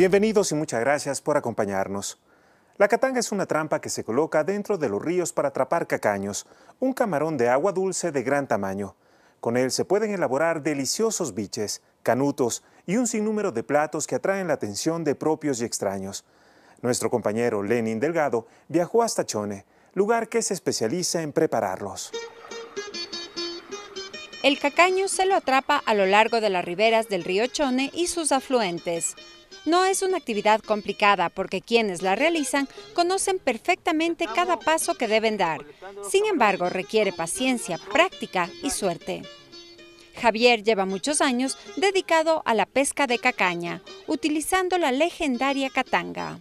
Bienvenidos y muchas gracias por acompañarnos. La catanga es una trampa que se coloca dentro de los ríos para atrapar cacaños, un camarón de agua dulce de gran tamaño. Con él se pueden elaborar deliciosos biches, canutos y un sinnúmero de platos que atraen la atención de propios y extraños. Nuestro compañero Lenin Delgado viajó hasta Chone, lugar que se especializa en prepararlos. El cacaño se lo atrapa a lo largo de las riberas del río Chone y sus afluentes. No es una actividad complicada porque quienes la realizan conocen perfectamente cada paso que deben dar. Sin embargo, requiere paciencia, práctica y suerte. Javier lleva muchos años dedicado a la pesca de cacaña, utilizando la legendaria catanga.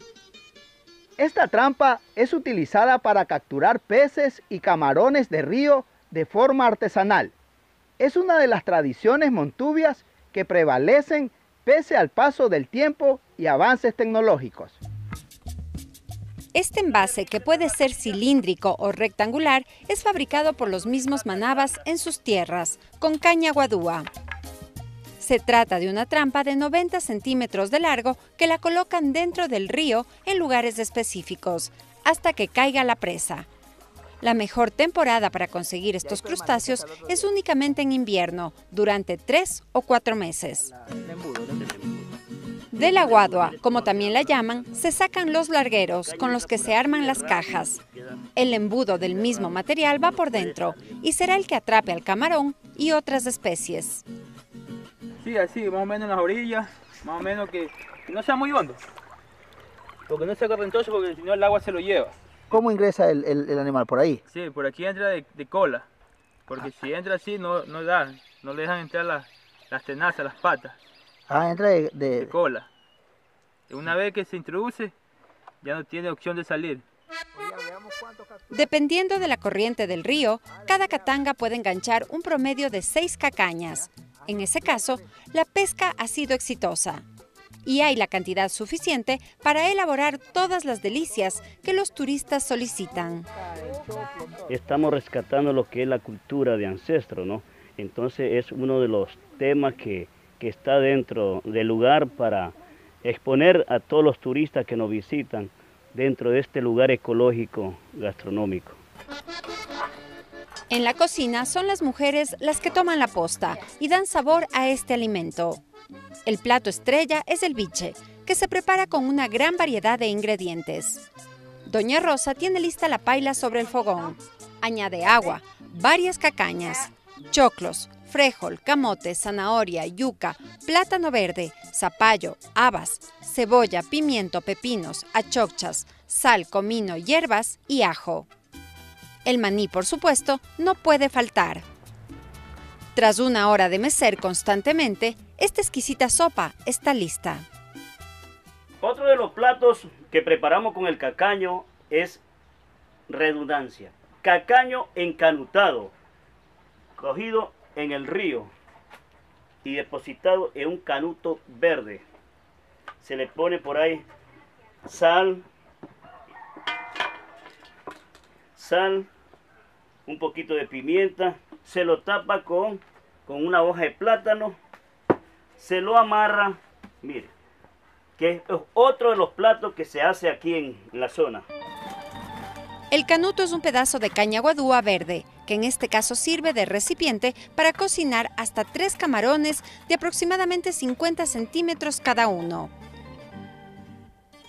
Esta trampa es utilizada para capturar peces y camarones de río de forma artesanal. Es una de las tradiciones montubias que prevalecen pese al paso del tiempo y avances tecnológicos. Este envase, que puede ser cilíndrico o rectangular, es fabricado por los mismos manabas en sus tierras, con caña guadúa. Se trata de una trampa de 90 centímetros de largo que la colocan dentro del río en lugares específicos, hasta que caiga la presa. La mejor temporada para conseguir estos crustáceos es únicamente en invierno, durante tres o cuatro meses. De la guadua, como también la llaman, se sacan los largueros con los que se arman las cajas. El embudo del mismo material va por dentro y será el que atrape al camarón y otras especies. Sí, así, más o menos en las orillas, más o menos que, no sea muy hondo. Porque no sea correntoso, porque si no el agua se lo lleva. ¿Cómo ingresa el, animal? ¿Por ahí? Sí, por aquí entra de, cola. Porque si entra así, no, no da, no le dejan entrar las, las tenazas, las patas. Ah, entra de, de... cola. Y una vez que se introduce, ya no tiene opción de salir. Dependiendo de la corriente del río, cada catanga puede enganchar un promedio de seis cacañas. En ese caso, la pesca ha sido exitosa y hay la cantidad suficiente para elaborar todas las delicias que los turistas solicitan. Estamos rescatando lo que es la cultura de ancestro, ¿no? Entonces es uno de los temas que, que está dentro del lugar para exponer a todos los turistas que nos visitan dentro de este lugar ecológico gastronómico. En la cocina son las mujeres las que toman la posta y dan sabor a este alimento. El plato estrella es el biche, que se prepara con una gran variedad de ingredientes. Doña Rosa tiene lista la paila sobre el fogón. Añade agua, varias cacañas, choclos, frejol, camote, zanahoria, yuca, plátano verde, zapallo, habas, cebolla, pimiento, pepinos, achochas, sal, comino, hierbas y ajo. El maní, por supuesto, no puede faltar. Tras una hora de mecer constantemente, esta exquisita sopa está lista. Otro de los platos que preparamos con el cacaño es redundancia. Cacaño encanutado, cogido en el río y depositado en un canuto verde. Se le pone por ahí sal, sal, un poquito de pimienta, se lo tapa con, con una hoja de plátano, se lo amarra, mire, que es otro de los platos que se hace aquí en la zona. El canuto es un pedazo de caña guadúa verde, que en este caso sirve de recipiente para cocinar hasta tres camarones de aproximadamente 50 centímetros cada uno.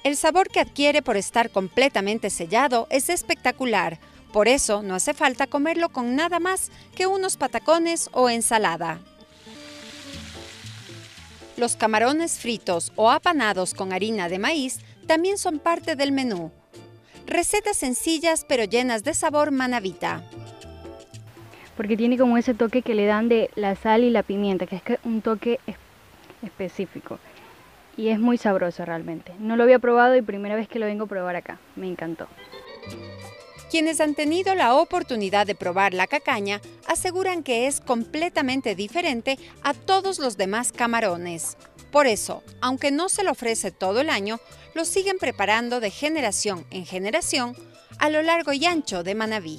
El sabor que adquiere por estar completamente sellado es espectacular, por eso no hace falta comerlo con nada más que unos patacones o ensalada. Los camarones fritos o apanados con harina de maíz también son parte del menú. Recetas sencillas pero llenas de sabor manavita. Porque tiene como ese toque que le dan de la sal y la pimienta, que es un toque específico. Y es muy sabroso realmente. No lo había probado y primera vez que lo vengo a probar acá. Me encantó. Quienes han tenido la oportunidad de probar la cacaña aseguran que es completamente diferente a todos los demás camarones. Por eso, aunque no se lo ofrece todo el año, lo siguen preparando de generación en generación a lo largo y ancho de Manabí.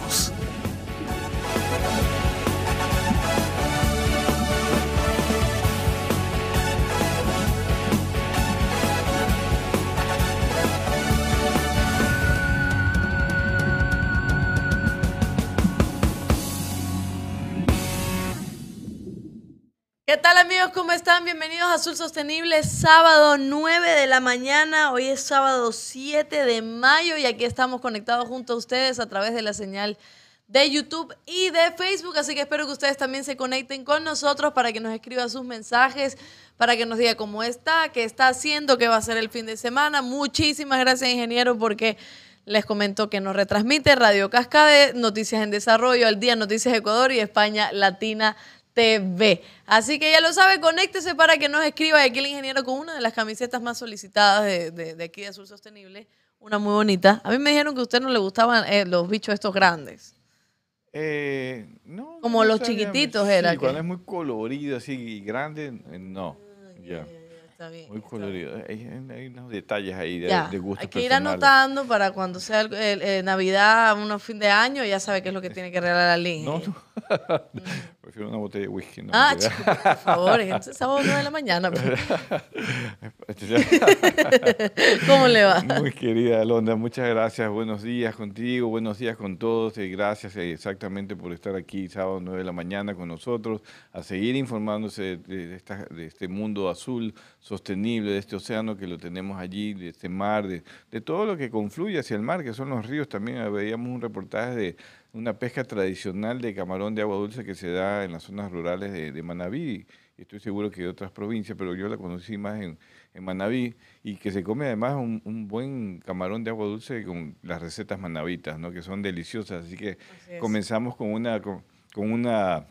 Azul Sostenible, sábado 9 de la mañana. Hoy es sábado 7 de mayo y aquí estamos conectados junto a ustedes a través de la señal de YouTube y de Facebook. Así que espero que ustedes también se conecten con nosotros para que nos escriban sus mensajes, para que nos diga cómo está, qué está haciendo, qué va a ser el fin de semana. Muchísimas gracias, ingeniero, porque les comento que nos retransmite Radio Cascade, Noticias en Desarrollo, Al Día Noticias Ecuador y España Latina TV. Así que ya lo sabe, conéctese para que nos escriba. Y aquí el ingeniero con una de las camisetas más solicitadas de, de- de aquí de Azul Sostenible, una muy bonita. A mí me dijeron que a usted no le gustaban eh, los bichos estos grandes. Eh, no, Como no los chiquititos era Sí, que- cuando es muy colorido así y grande, eh, no. ya. Está bien. Muy colorido. Hay, hay unos detalles ahí de, Ya, de gusto hay que ir personales. anotando para cuando sea el- el- el Navidad, unos fin de año, ya sabe qué es lo que tiene que regalar al niño. No, no. Prefiero una botella de whisky. No, Ah, chico, por favor, es sábado 9 de la mañana. pues. ¿Cómo le va? Muy querida Alondra, muchas gracias. Buenos días contigo, buenos días con todos. y gracias eh, exactamente por estar aquí sábado 9 de la mañana con nosotros, a seguir informándose de, esta- de este mundo azul sostenible, de este océano que lo tenemos allí, de este mar, de, de todo lo que confluye hacia el mar, que son los ríos. También eh, veíamos un reportaje de una pesca tradicional de camarón de agua dulce que se da en las zonas rurales de, de Manabí. Estoy seguro que de otras provincias, pero yo la conocí más en, en Manabí y que se come además un, un buen camarón de agua dulce con las recetas manabitas, ¿no? que son deliciosas. Así que comenzamos con una con, con una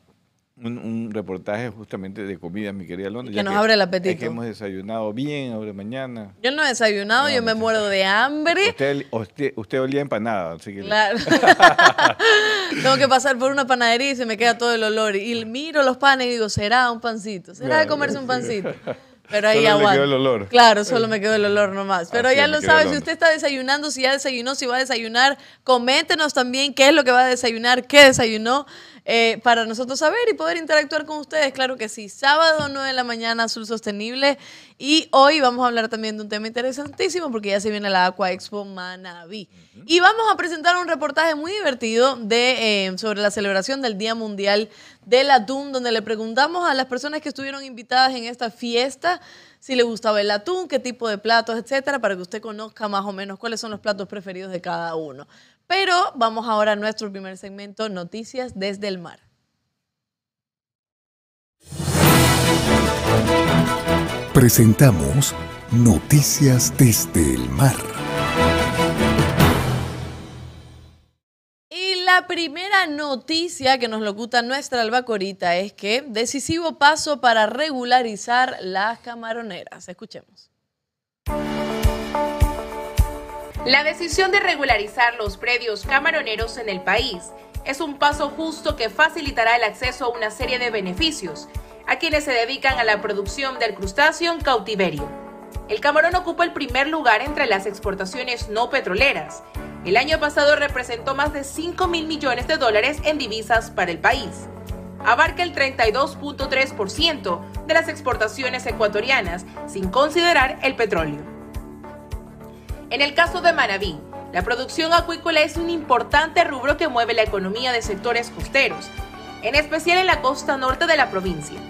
un, un reportaje justamente de comida, mi querida Londra. Y que nos abre el apetito. Que hemos desayunado bien ahora mañana. Yo no he desayunado, No, yo me muero de hambre. Usted, usted, usted olía empanada, así que Claro. Tengo que pasar por una panadería y se me queda todo el olor. Y miro los panes y digo, ¿será un pancito? ¿Será de comerse un pancito? Pero ahí Solo aguanta. quedó el olor. Claro, solo me quedó el olor nomás. Pero Así ya es, lo sabe, si usted está desayunando, si ya desayunó, si va a desayunar, coméntenos también qué es lo que va a desayunar, qué desayunó, eh, para nosotros saber y poder interactuar con ustedes. Claro que sí. Sábado 9 de la mañana, Azul Sostenible. Y hoy vamos a hablar también de un tema interesantísimo porque ya se viene la Aqua Expo Manabí. Y vamos a presentar un reportaje muy divertido de, eh, sobre la celebración del Día Mundial del Atún, donde le preguntamos a las personas que estuvieron invitadas en esta fiesta si le gustaba el atún, qué tipo de platos, etcétera, para que usted conozca más o menos cuáles son los platos preferidos de cada uno. Pero vamos ahora a nuestro primer segmento, Noticias desde el Mar. Presentamos Noticias desde el Mar. Y la primera noticia que nos locuta nuestra albacorita es que decisivo paso para regularizar las camaroneras. Escuchemos. La decisión de regularizar los predios camaroneros en el país es un paso justo que facilitará el acceso a una serie de beneficios a quienes se dedican a la producción del crustáceo en cautiverio. El camarón ocupa el primer lugar entre las exportaciones no petroleras. El año pasado representó más de 5 mil millones de dólares en divisas para el país. Abarca el 32.3% de las exportaciones ecuatorianas, sin considerar el petróleo. En el caso de Manabí, la producción acuícola es un importante rubro que mueve la economía de sectores costeros, en especial en la costa norte de la provincia,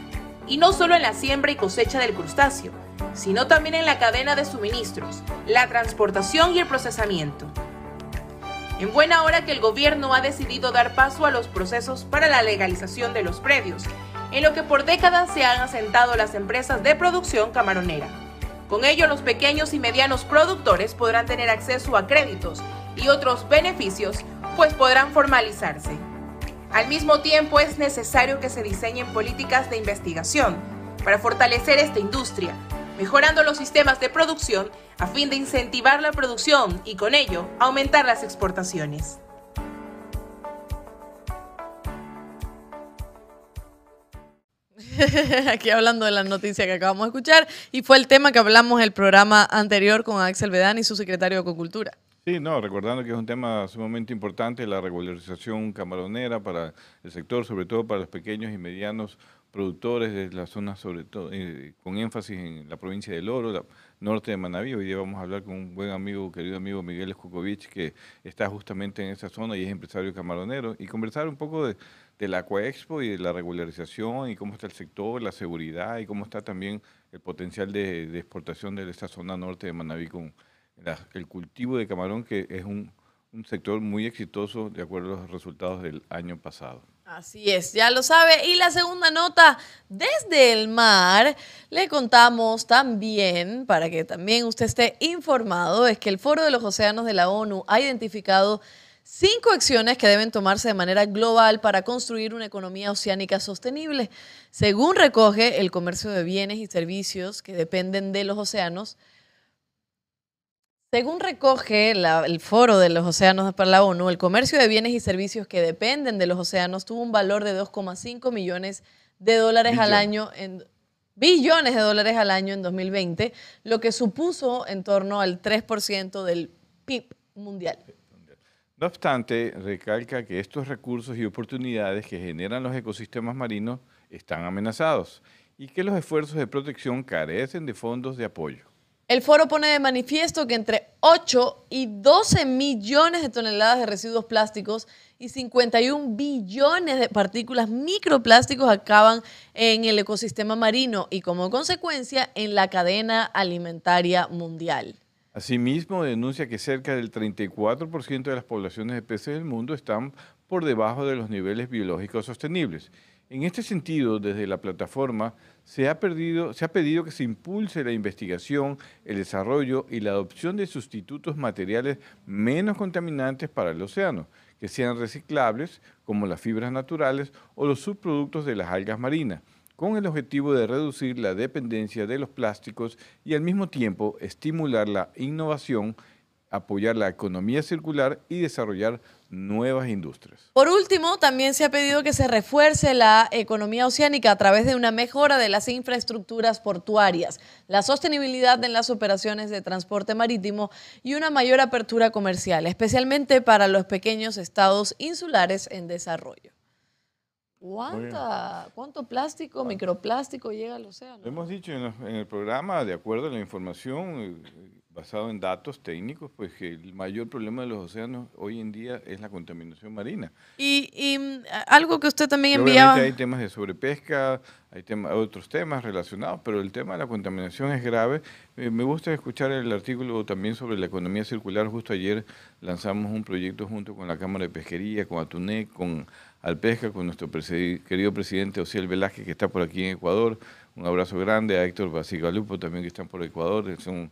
y no solo en la siembra y cosecha del crustáceo, sino también en la cadena de suministros, la transportación y el procesamiento. En buena hora que el gobierno ha decidido dar paso a los procesos para la legalización de los predios, en lo que por décadas se han asentado las empresas de producción camaronera. Con ello, los pequeños y medianos productores podrán tener acceso a créditos y otros beneficios, pues podrán formalizarse. Al mismo tiempo, es necesario que se diseñen políticas de investigación para fortalecer esta industria, mejorando los sistemas de producción a fin de incentivar la producción y con ello aumentar las exportaciones. Aquí hablando de la noticia que acabamos de escuchar y fue el tema que hablamos el programa anterior con Axel Bedán y su secretario de Acuicultura. Sí, no, recordando que es un tema sumamente importante, la regularización camaronera para el sector, sobre todo para los pequeños y medianos productores de la zona, sobre todo, eh, con énfasis en la provincia del Oro, la norte de Manaví. Hoy día vamos a hablar con un buen amigo, querido amigo Miguel Escucovich, que está justamente en esa zona y es empresario camaronero, y conversar un poco de, de la Acuaexpo y de la regularización y cómo está el sector, la seguridad y cómo está también el potencial de, exportación de esta zona norte de Manaví con el cultivo de camarón, que es un, un sector muy exitoso de acuerdo a los resultados del año pasado. Así es, ya lo sabe. Y la segunda nota, desde el mar, le contamos también, para que también usted esté informado, es que el Foro de los Océanos de la ONU ha identificado cinco acciones que deben tomarse de manera global para construir una economía oceánica sostenible. Según recoge el comercio de bienes y servicios que dependen de los océanos, según recoge el Foro de los Océanos para la ONU, el comercio de bienes y servicios que dependen de los océanos tuvo un valor de 2,5 millones de dólares al año en billones de dólares al año en 2020, lo que supuso en torno al 3% del PIB mundial. No obstante, recalca que estos recursos y oportunidades que generan los ecosistemas marinos están amenazados y que los esfuerzos de protección carecen de fondos de apoyo. El foro pone de manifiesto que entre 8 y 12 millones de toneladas de residuos plásticos y 51 billones de partículas microplásticos acaban en el ecosistema marino y como consecuencia en la cadena alimentaria mundial. Asimismo, denuncia que cerca del 34% de las poblaciones de peces del mundo están por debajo de los niveles biológicos sostenibles. En este sentido, desde la plataforma se ha, pedido que se impulse la investigación, el desarrollo y la adopción de sustitutos materiales menos contaminantes para el océano, que sean reciclables, como las fibras naturales o los subproductos de las algas marinas, con el objetivo de reducir la dependencia de los plásticos y al mismo tiempo estimular la innovación, apoyar la economía circular y desarrollar nuevas industrias. Por último, también se ha pedido que se refuerce la economía oceánica a través de una mejora de las infraestructuras portuarias, la sostenibilidad en las operaciones de transporte marítimo y una mayor apertura comercial, especialmente para los pequeños estados insulares en desarrollo. ¿Cuánto plástico, microplástico llega al océano? hemos dicho en el programa, de acuerdo a la información, eh, basado en datos técnicos, pues que el mayor problema de los océanos hoy en día es la contaminación marina. Y, mm, algo que usted también enviaba... Obviamente hay temas de sobrepesca, hay otros temas relacionados, pero el tema de la contaminación es grave. Eh, me gusta escuchar el artículo también sobre la economía circular. Justo ayer lanzamos un proyecto junto con la Cámara de Pesquería, con Atunec, con Alpesca, con nuestro querido presidente Ociel Velázquez, que está por aquí en Ecuador. Un abrazo grande a Héctor Basigalupo también que están por Ecuador. Son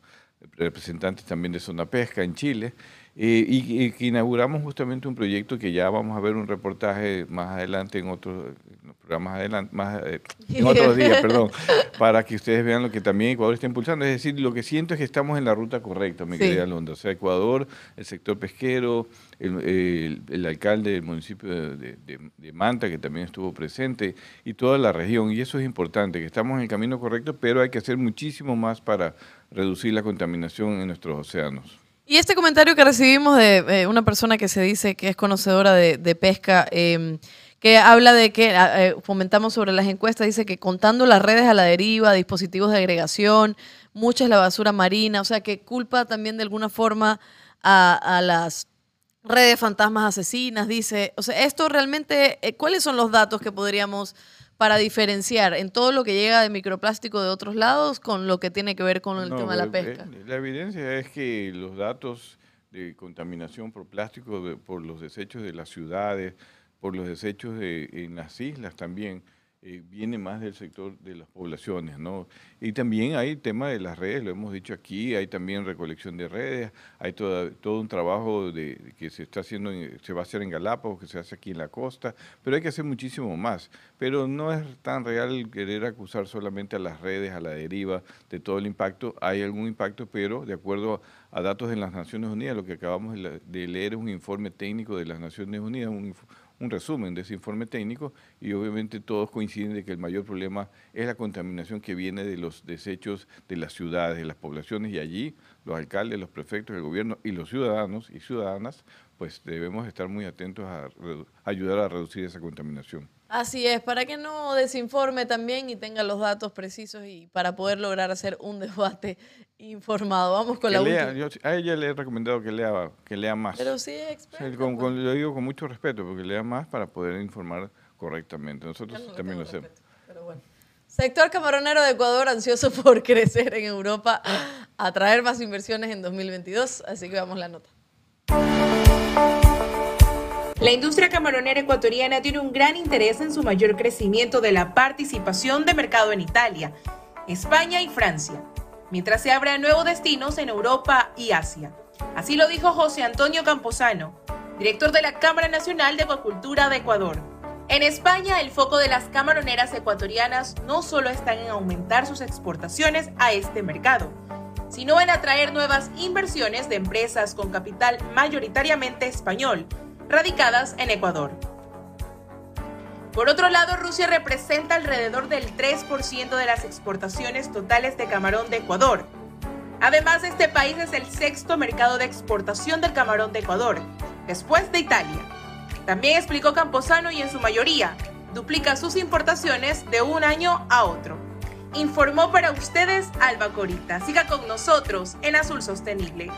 representantes también de Zona Pesca en Chile, eh, y, que inauguramos justamente un proyecto que ya vamos a ver un reportaje más adelante en otros programas adelante, más, eh, en otros días, perdón, para que ustedes vean lo que también Ecuador está impulsando. Es decir, lo que siento es que estamos en la ruta correcta, mi querida Londra. O sea, Ecuador, el sector pesquero, el, el, alcalde del municipio de, de, Manta, que también estuvo presente, y toda la región. Y eso es importante, que estamos en el camino correcto, pero hay que hacer muchísimo más para reducir la contaminación en nuestros océanos. Y este comentario que recibimos de eh, una persona que se dice que es conocedora de, pesca, em, que habla de que eh, fomentamos sobre las encuestas, dice que contando las redes a la deriva, dispositivos de agregación, mucha es la basura marina, o sea que culpa también de alguna forma a, las redes fantasmas asesinas, dice, o sea, esto realmente, eh, ¿cuáles son los datos que podríamos para diferenciar en todo lo que llega de microplástico de otros lados con lo que tiene que ver con el tema de la pesca? Eh, la evidencia es que los datos de contaminación por plástico, por los desechos de las ciudades, por los desechos de, en las islas también, eh, viene más del sector de las poblaciones, ¿no? Y también hay tema de las redes, lo hemos dicho aquí, hay también recolección de redes, hay todo, todo un trabajo de, que se está haciendo, se va a hacer en Galápagos, que se hace aquí en la costa, pero hay que hacer muchísimo más. Pero no es tan real querer acusar solamente a las redes, a la deriva de todo el impacto. Hay algún impacto, pero de acuerdo a datos de las Naciones Unidas, lo que acabamos de leer es un informe técnico de las Naciones Unidas, un un resumen de ese informe técnico y obviamente todos coinciden de que el mayor problema es la contaminación que viene de los desechos de las ciudades, de las poblaciones y allí los alcaldes, los prefectos, el gobierno y los ciudadanos y ciudadanas pues debemos estar muy atentos a ayudar a reducir esa contaminación. Así es, para que no desinforme también y tenga los datos precisos y para poder lograr hacer un debate informado. Vamos con la última. a ella le he recomendado que lea, que lea más. Pero sí es experto. Pues. lo digo con mucho respeto, porque lea más para poder informar correctamente. Nosotros también lo hacemos. Pero bueno. Sector camaronero de Ecuador ansioso por crecer en Europa, atraer más inversiones en 2022, así que vamos la nota. La industria camaronera ecuatoriana tiene un gran interés en su mayor crecimiento de la participación de mercado en Italia, España y Francia, mientras se abren nuevos destinos en Europa y Asia. Así lo dijo José Antonio Camposano, director de la Cámara Nacional de Acuacultura de Ecuador. En España, el foco de las camaroneras ecuatorianas no solo está en aumentar sus exportaciones a este mercado, sino en atraer nuevas inversiones de empresas con capital mayoritariamente español, radicadas en Ecuador. Por otro lado, Rusia representa alrededor del 3% de las exportaciones totales de camarón de Ecuador. Además, este país es el sexto mercado de exportación del camarón de Ecuador, después de Italia. También explicó Camposano y en su mayoría duplica sus importaciones de un año a otro. Informó para ustedes Alba Corita. Siga con nosotros en Azul Sostenible.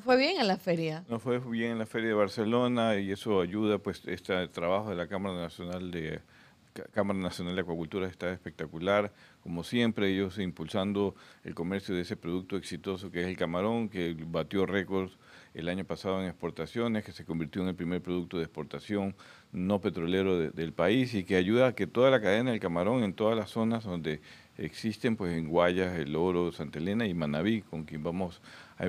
No fue bien en la feria. No fue bien en la feria de Barcelona y eso ayuda, pues este trabajo de la Cámara Nacional de Cámara Nacional de Acuacultura está espectacular, como siempre ellos impulsando el comercio de ese producto exitoso que es el camarón, que batió récords el año pasado en exportaciones, que se convirtió en el primer producto de exportación no petrolero del país y que ayuda a que toda la cadena del camarón en todas las zonas donde existen, pues en Guayas, El Oro, Santa Elena y Manabí, con quien vamos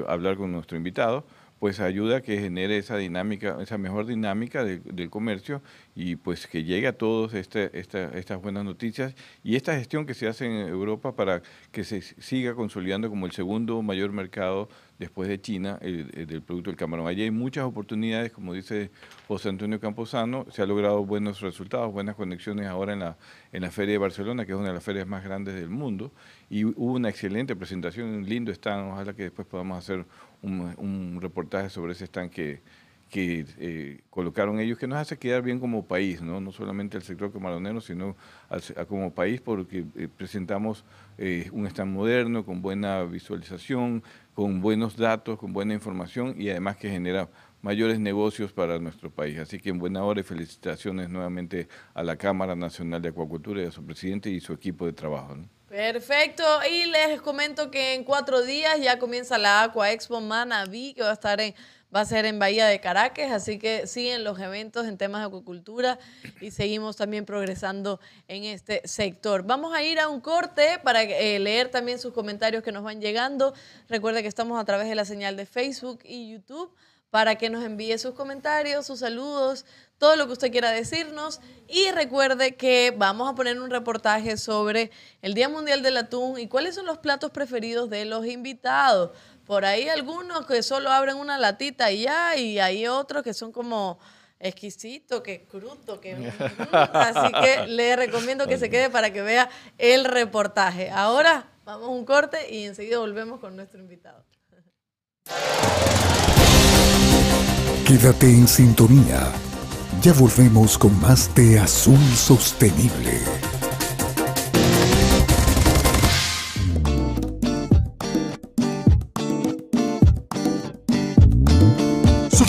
hablar con nuestro invitado, pues ayuda a que genere esa dinámica, esa mejor dinámica del comercio y pues que llegue a todos este, estas buenas noticias y esta gestión que se hace en Europa para que se siga consolidando como el segundo mayor mercado después de China del producto del camarón. Allí hay muchas oportunidades, como dice José Antonio Camposano, se ha logrado buenos resultados, buenas conexiones ahora en la, en la Feria de Barcelona, que es una de las ferias más grandes del mundo, y hubo una excelente presentación, un lindo stand, ojalá que después podamos hacer un, un reportaje sobre ese stand que que eh, colocaron ellos, que nos hace quedar bien como país, no, no solamente el sector camaronero, sino como país, porque eh, presentamos eh, un stand moderno, con buena visualización, con buenos datos, con buena información y además que genera mayores negocios para nuestro país. Así que en buena hora y felicitaciones nuevamente a la Cámara Nacional de Acuacultura y a su presidente y su equipo de trabajo. Perfecto, y les comento que en cuatro días ya comienza la Aqua Expo Manaví, que va a estar en va a ser en Bahía de Caracas, así que siguen los eventos en temas de acuicultura y seguimos también progresando en este sector. Vamos a ir a un corte para eh, leer también sus comentarios que nos van llegando. Recuerde que estamos a través de la señal de Facebook y YouTube para que nos envíe sus comentarios, sus saludos, todo lo que usted quiera decirnos. Y recuerde que vamos a poner un reportaje sobre el Día Mundial del Atún y cuáles son los platos preferidos de los invitados. Por ahí algunos que solo abren una latita y ya, y hay otros que son como exquisitos, que crudo, que... Así que le recomiendo que se quede para que vea el reportaje. Ahora vamos a un corte y enseguida volvemos con nuestro invitado. Quédate en sintonía. Ya volvemos con más de Azul Sostenible.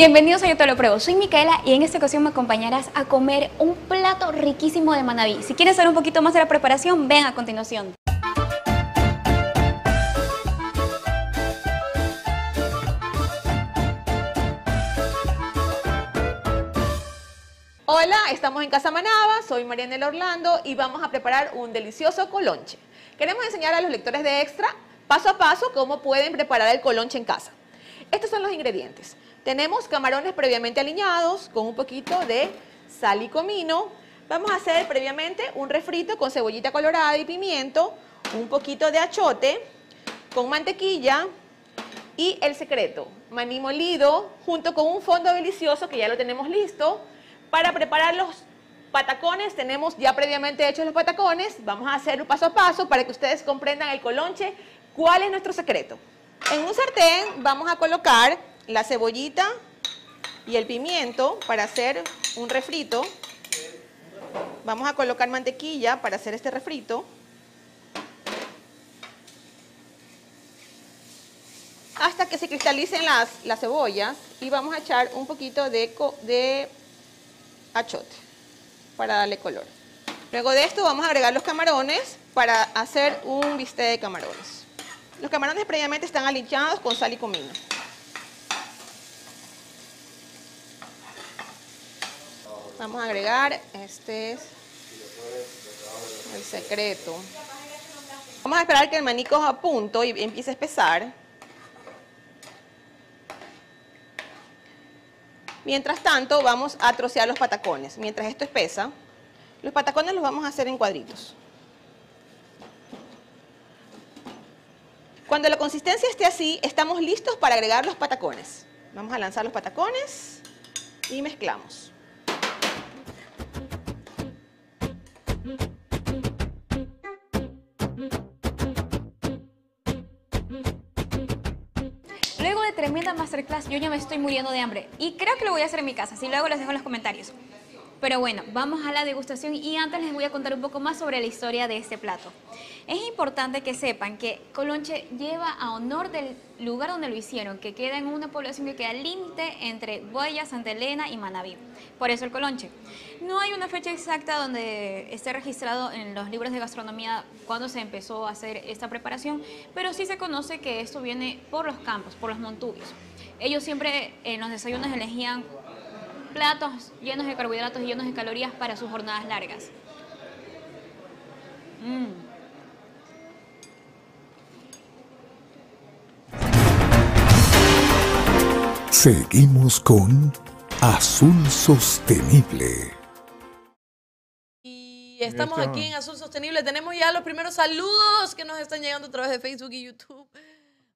Bienvenidos a Yo Te Lo Pruebo, soy Micaela y en esta ocasión me acompañarás a comer un plato riquísimo de manaví. Si quieres saber un poquito más de la preparación, ven a continuación. Hola, estamos en Casa Manaba, soy Marianela Orlando y vamos a preparar un delicioso colonche. Queremos enseñar a los lectores de Extra paso a paso cómo pueden preparar el colonche en casa. Estos son los ingredientes. Tenemos camarones previamente aliñados con un poquito de sal y comino. Vamos a hacer previamente un refrito con cebollita colorada y pimiento, un poquito de achote con mantequilla y el secreto, maní molido junto con un fondo delicioso que ya lo tenemos listo. Para preparar los patacones tenemos ya previamente hechos los patacones. Vamos a hacer paso a paso para que ustedes comprendan el colonche. ¿Cuál es nuestro secreto? En un sartén vamos a colocar la cebollita y el pimiento para hacer un refrito. Vamos a colocar mantequilla para hacer este refrito. Hasta que se cristalicen las, las cebollas y vamos a echar un poquito de, de achote para darle color. Luego de esto vamos a agregar los camarones para hacer un bistec de camarones. Los camarones previamente están aliñados con sal y comino. Vamos a agregar, este es el secreto. Vamos a esperar que el maní coja a punto y empiece a espesar. Mientras tanto, vamos a trocear los patacones. Mientras esto espesa, los patacones los vamos a hacer en cuadritos. Cuando la consistencia esté así, estamos listos para agregar los patacones. Vamos a lanzar los patacones y mezclamos. Masterclass, yo ya me estoy muriendo de hambre. Y creo que lo voy a hacer en mi casa, si luego les dejo en los comentarios. Pero bueno, vamos a la degustación y antes les voy a contar un poco más sobre la historia de este plato. Es importante que sepan que Colonche lleva a honor del lugar donde lo hicieron, que queda en una población que queda límite entre Boya, Santa Elena y Manabí. Por eso el Colonche. No hay una fecha exacta donde esté registrado en los libros de gastronomía cuando se empezó a hacer esta preparación, pero sí se conoce que esto viene por los campos, por los montubios. Ellos siempre en los desayunos elegían platos llenos de carbohidratos y llenos de calorías para sus jornadas largas. Mm. Seguimos con Azul Sostenible. Y estamos aquí en Azul Sostenible. Tenemos ya los primeros saludos que nos están llegando a través de Facebook y YouTube.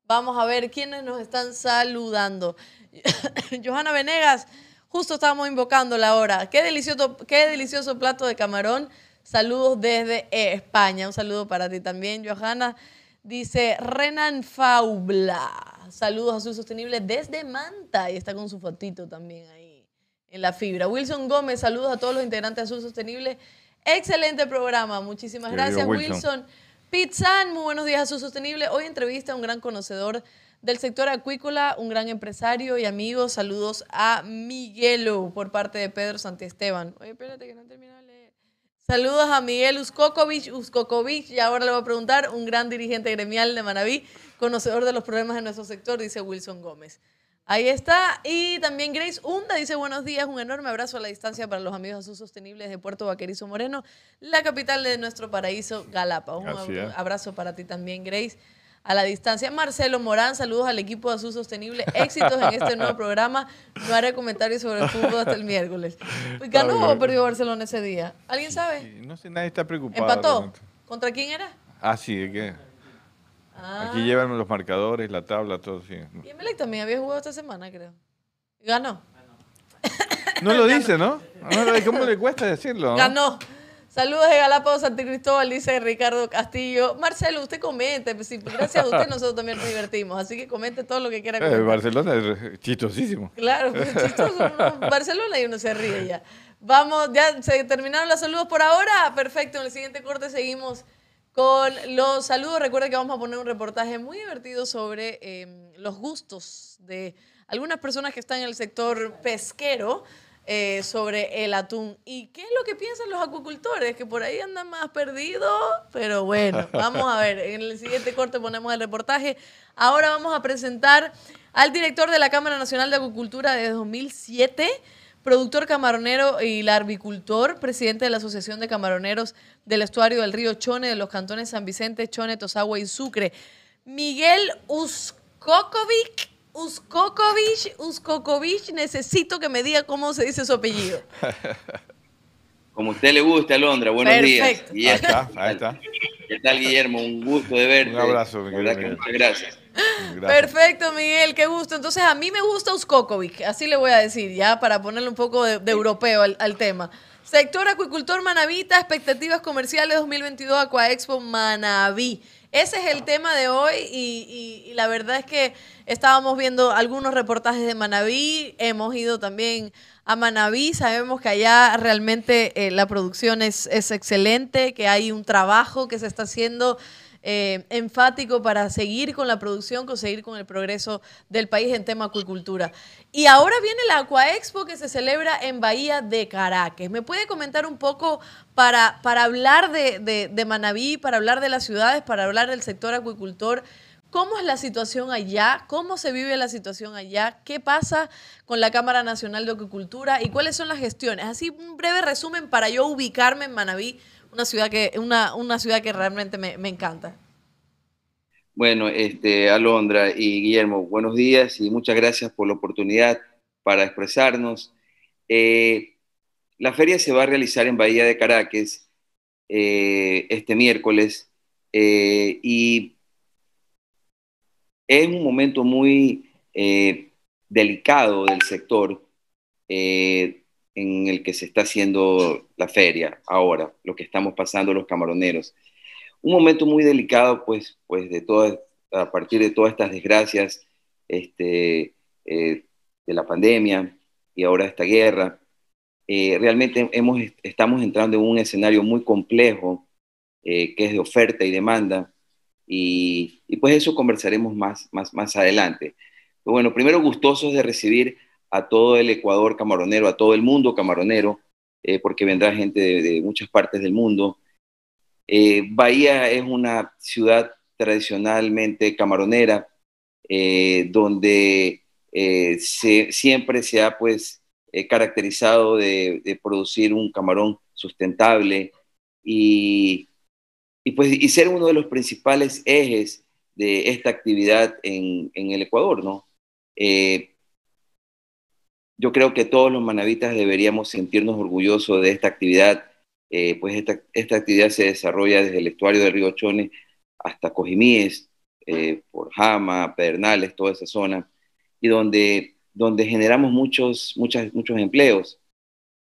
Vamos a ver quiénes nos están saludando. Johanna Venegas, justo estábamos invocando la hora. Qué delicioso, qué delicioso plato de camarón. Saludos desde España. Un saludo para ti también, Johanna. Dice Renan Faubla. Saludos a Azul Sostenible desde Manta. Y está con su fotito también ahí en la fibra. Wilson Gómez, saludos a todos los integrantes de Azul Sostenible. Excelente programa. Muchísimas gracias, Wilson. Wilson. Pizzan, muy buenos días, Azul Sostenible. Hoy entrevista a un gran conocedor del sector acuícola, un gran empresario y amigo. Saludos a Miguelo por parte de Pedro Santiesteban. Oye, espérate que no he terminado de leer. Saludos a Miguel Uskokovic, Uskokovic, y ahora le voy a preguntar, un gran dirigente gremial de Manaví, conocedor de los problemas de nuestro sector, dice Wilson Gómez. Ahí está. Y también Grace Hunda dice buenos días, un enorme abrazo a la distancia para los amigos Azul Sostenibles de Puerto Vaquerizo Moreno, la capital de nuestro paraíso Galapa. Un abrazo para ti también, Grace. A la distancia, Marcelo Morán, saludos al equipo de Azul Sostenible, éxitos en este nuevo programa. No haré comentarios sobre el fútbol hasta el miércoles. ¿Ganó o perdió Barcelona ese día? ¿Alguien sabe? No sé, nadie está preocupado. ¿Empató? realmente. ¿Contra quién era? Ah, sí, es que Ah. aquí llevan los marcadores, la tabla, todo. Sí. Y Emelec también había jugado esta semana, creo. Ganó. No lo dice, ¿no? ¿Cómo le cuesta decirlo? no? Saludos de Galápagos Santi Cristóbal, dice Ricardo Castillo. Marcelo, usted comente, pues, gracias a usted nosotros también nos divertimos, así que comente todo lo que quiera Eh. Barcelona es chistosísimo. Claro, pues, chistoso, uno- Barcelona y uno se ríe ya. Vamos, ya se terminaron los saludos por ahora. Perfecto, en el siguiente corte seguimos con los saludos. Recuerda que vamos a poner un reportaje muy divertido sobre eh, los gustos de algunas personas que están en el sector pesquero eh, sobre el atún. ¿Y qué es lo que piensan los acuicultores? Que por ahí andan más perdidos, pero bueno, vamos a ver. En el siguiente corte ponemos el reportaje. Ahora vamos a presentar al director de la Cámara Nacional de Acuicultura de 2007 productor camaronero y larvicultor, presidente de la Asociación de Camaroneros del Estuario del Río Chone de los cantones San Vicente, Chone, Tosagua y Sucre. Miguel Uskokovic, Uskokovic, Uskokovic, necesito que me diga cómo se dice su apellido. Como a usted le gusta, Alondra, buenos Perfecto. días. Ahí está, ahí está. ¿Qué tal, Guillermo? Un gusto de verte. Un abrazo, que Miguel. muchas gracias. Perfecto, Miguel, qué gusto. Entonces, a mí me gusta Uskokovic, así le voy a decir, ya, para ponerle un poco de, de europeo al, al tema. Sector acuicultor Manavita, expectativas comerciales 2022 Aquaexpo Manaví. Ese es el tema de hoy y, la verdad es que estábamos viendo algunos reportajes de Manaví, hemos ido también a Manaví, sabemos que allá realmente eh, la producción es excelente, que hay un trabajo que se está haciendo eh, enfático para seguir con la producción, conseguir con el progreso del país en tema acuicultura. Y ahora viene la Aquaexpo que se celebra en Bahía de Caracas. ¿Me puede comentar un poco para, para hablar de, de, de Manabí, para hablar de las ciudades, para hablar del sector acuicultor? ¿Cómo es la situación allá? ¿Cómo se vive la situación allá? ¿Qué pasa con la Cámara Nacional de Acuicultura? ¿Y cuáles son las gestiones? Así un breve resumen para yo ubicarme en Manabí, una ciudad que, una, una ciudad que realmente me, me encanta. Bueno, este, Alondra y Guillermo, buenos días y muchas gracias por la oportunidad para expresarnos. Eh, la feria se va a realizar en Bahía de Caracas eh, este miércoles eh, y es un momento muy delicado del sector en el que se está haciendo la feria ahora, lo que estamos pasando los camaroneros un momento muy delicado, pues, pues de todas, a partir de todas estas desgracias este, eh, de la pandemia y ahora esta guerra, eh, realmente hemos, estamos entrando en un escenario muy complejo, eh, que es de oferta y demanda, y, y pues eso conversaremos más, más, más adelante. Pero bueno, primero gustosos de recibir a todo el Ecuador camaronero, a todo el mundo camaronero, eh, porque vendrá gente de, muchas partes del mundo. Eh, Bahía es una ciudad tradicionalmente camaronera, eh, donde siempre se ha pues caracterizado de, producir un camarón sustentable y, pues, y ser uno de los principales ejes de esta actividad en, en el Ecuador, ¿no? Yo creo que todos los manavitas deberíamos sentirnos orgullosos de esta actividad eh, pues esta, esta, actividad se desarrolla desde el estuario del río Chone hasta Cojimíes, eh, por Jama, Pedernales, toda esa zona, y donde, donde generamos muchos, muchas, muchos empleos.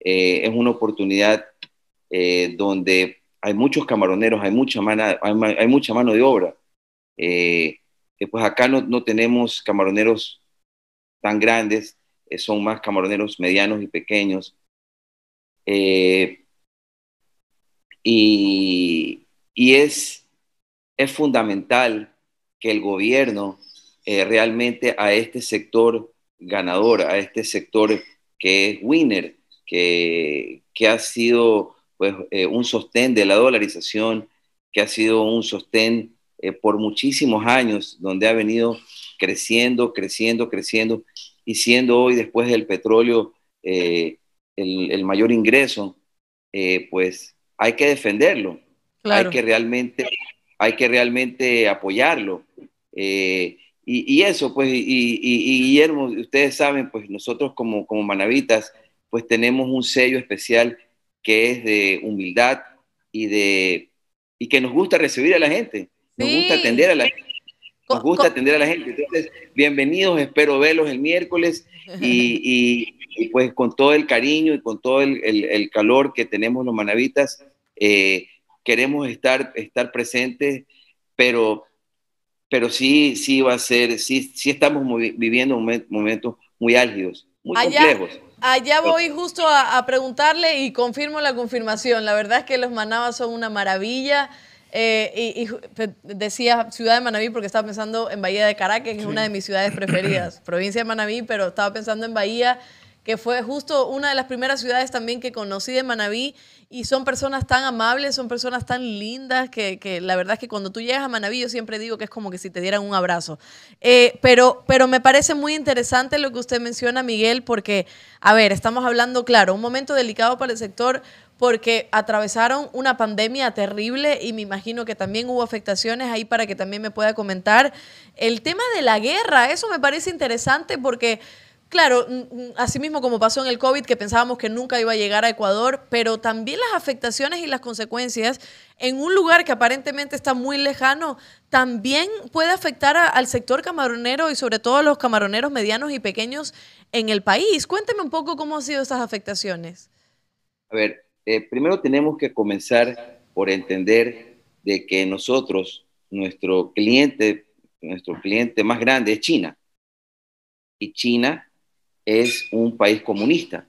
Eh, es una oportunidad donde hay muchos camaroneros, hay mucha, mana, hay, hay mucha mano de obra. pues acá no, no, tenemos camaroneros tan grandes, son más camaroneros medianos y pequeños. Y, y es, es, fundamental que el gobierno eh, realmente a este sector ganador, a este sector que es winner, que, que ha sido pues, eh, un sostén de la dolarización, que ha sido un sostén eh, por muchísimos años, donde ha venido creciendo, creciendo, creciendo, y siendo hoy, después del petróleo, el, el, mayor ingreso, pues hay que defenderlo, claro. hay, que realmente, hay que realmente apoyarlo. Eh, y, y, eso, pues, y, y, y, Guillermo, ustedes saben, pues nosotros como, como manavitas, pues tenemos un sello especial que es de humildad y, de, y que nos gusta recibir a la gente, nos sí. gusta atender a la gente. Nos gusta atender a la gente. Entonces, bienvenidos, espero verlos el miércoles y, y pues con todo el cariño y con todo el, el, el calor que tenemos los manavitas, eh, queremos estar, estar presentes, pero, pero sí, sí va a ser, sí, sí estamos viviendo momentos muy álgidos, muy complejos. Allá voy justo a, preguntarle y confirmo la confirmación. La verdad es que los manabas son una maravilla. Eh, y, decía ciudad de Manabí porque estaba pensando en Bahía de Caracas, que es una de mis ciudades preferidas, provincia de Manabí, pero estaba pensando en Bahía que fue justo una de las primeras ciudades también que conocí de Manabí y son personas tan amables, son personas tan lindas que, la verdad es que cuando tú llegas a Manabí yo siempre digo que es como que si te dieran un abrazo. Eh, pero, pero me parece muy interesante lo que usted menciona, Miguel, porque, a ver, estamos hablando, claro, un momento delicado para el sector porque atravesaron una pandemia terrible y me imagino que también hubo afectaciones ahí para que también me pueda comentar. El tema de la guerra, eso me parece interesante porque Claro, así mismo como pasó en el COVID, que pensábamos que nunca iba a llegar a Ecuador, pero también las afectaciones y las consecuencias en un lugar que aparentemente está muy lejano, también puede afectar al sector camaronero y sobre todo a los camaroneros medianos y pequeños en el país. Cuénteme un poco cómo han sido estas afectaciones. A ver, eh, primero tenemos que comenzar por entender de que nosotros, nuestro cliente, nuestro cliente más grande es China. Y China es un país comunista.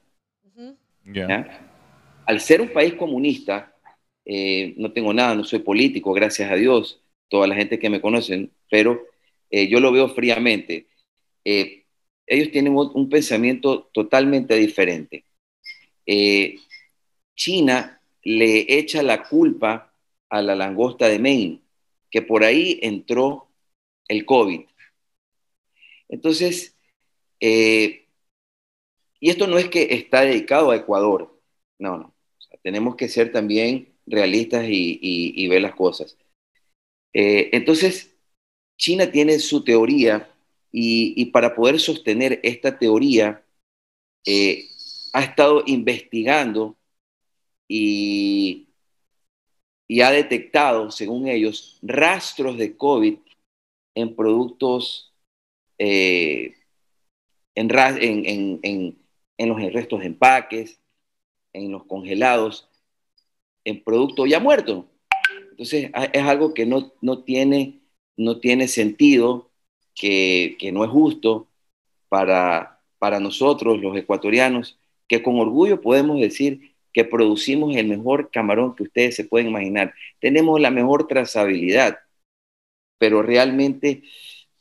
Al ser un país comunista, eh, no tengo nada, no soy político, gracias a Dios, toda la gente que me conocen, pero eh, yo lo veo fríamente. Eh, ellos tienen un, pensamiento totalmente diferente. China le echa la culpa a la langosta de Maine, que por ahí entró el COVID. Entonces, y esto no es que está dedicado a Ecuador, no, no. tenemos que ser también realistas y, ver las cosas. Eh, entonces, China tiene su teoría y, para poder sostener esta teoría, eh, ha estado investigando y, ha detectado, según ellos, rastros de COVID en productos, eh, en, en, en los restos de empaques, en los congelados, en producto ya muerto. Entonces es algo que no, no, tiene, no tiene sentido, que, no es justo para, para nosotros los ecuatorianos, que con orgullo podemos decir que producimos el mejor camarón que ustedes se pueden imaginar. Tenemos la mejor trazabilidad, pero realmente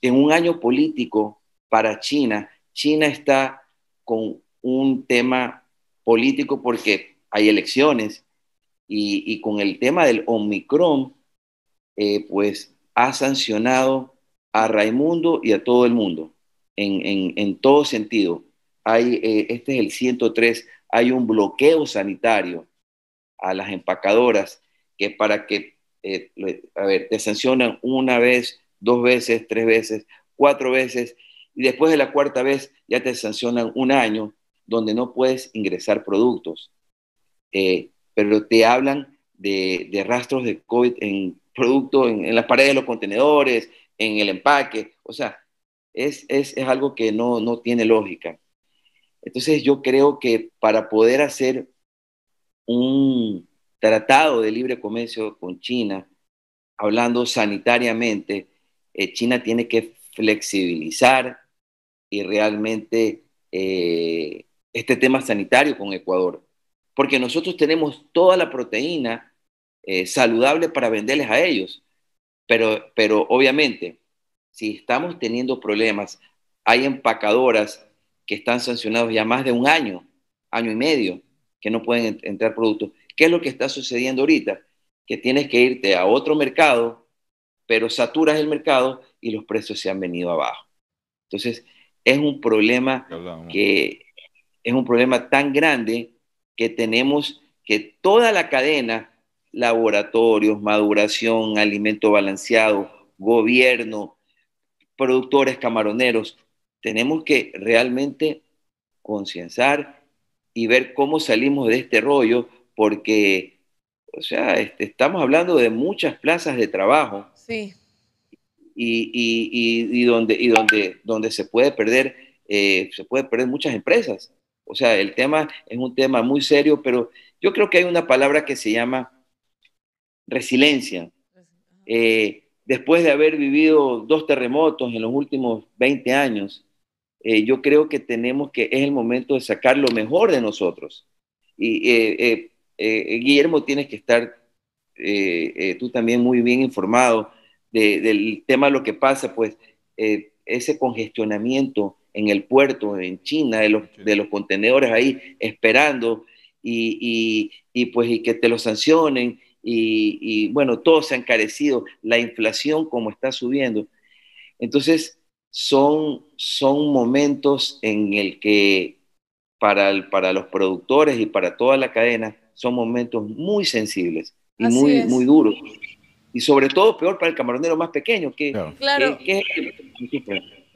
en un año político para China, China está con un tema político porque hay elecciones y, con el tema del Omicron, eh, pues ha sancionado a Raimundo y a todo el mundo en, todo sentido. Hay, eh, este es el 103, hay un bloqueo sanitario a las empacadoras que para que, eh, a ver, te sancionan una vez, dos veces, tres veces, cuatro veces, y después de la cuarta vez ya te sancionan un año donde no puedes ingresar productos, eh, pero te hablan de, rastros de COVID en productos, en, las paredes de los contenedores, en el empaque, o sea, es, algo que no, no tiene lógica. Entonces yo creo que para poder hacer un tratado de libre comercio con China, hablando sanitariamente, eh, China tiene que flexibilizar y realmente eh, este tema sanitario con Ecuador, porque nosotros tenemos toda la proteína eh, saludable para venderles a ellos, pero, pero obviamente, si estamos teniendo problemas, hay empacadoras que están sancionados ya más de un año, año y medio, que no pueden entrar productos. ¿Qué es lo que está sucediendo ahorita? Que tienes que irte a otro mercado, pero saturas el mercado y los precios se han venido abajo. Entonces, es un problema que es un problema tan grande que tenemos que toda la cadena, laboratorios, maduración, alimento balanceado, gobierno, productores camaroneros, tenemos que realmente concienciar y ver cómo salimos de este rollo, porque, o sea, este, estamos hablando de muchas plazas de trabajo. Sí. Y, donde, y donde, donde se puede perder, eh, se puede perder muchas empresas. O sea, el tema es un tema muy serio, pero yo creo que hay una palabra que se llama resiliencia. Eh, después de haber vivido dos terremotos en los últimos 20 años, eh, yo creo que tenemos que, es el momento de sacar lo mejor de nosotros. Y eh, Guillermo, tienes que estar tú también muy bien informado del tema de lo que pasa, pues ese congestionamiento en el puerto, en China, de los, de los contenedores ahí esperando y, y, pues y que te lo sancionen y, bueno, todo se ha encarecido, la inflación como está subiendo. Entonces, son, son momentos en el que para, para los productores y para toda la cadena son momentos muy sensibles y muy, muy duros. Y sobre todo peor para el camaronero más pequeño, que, claro. que,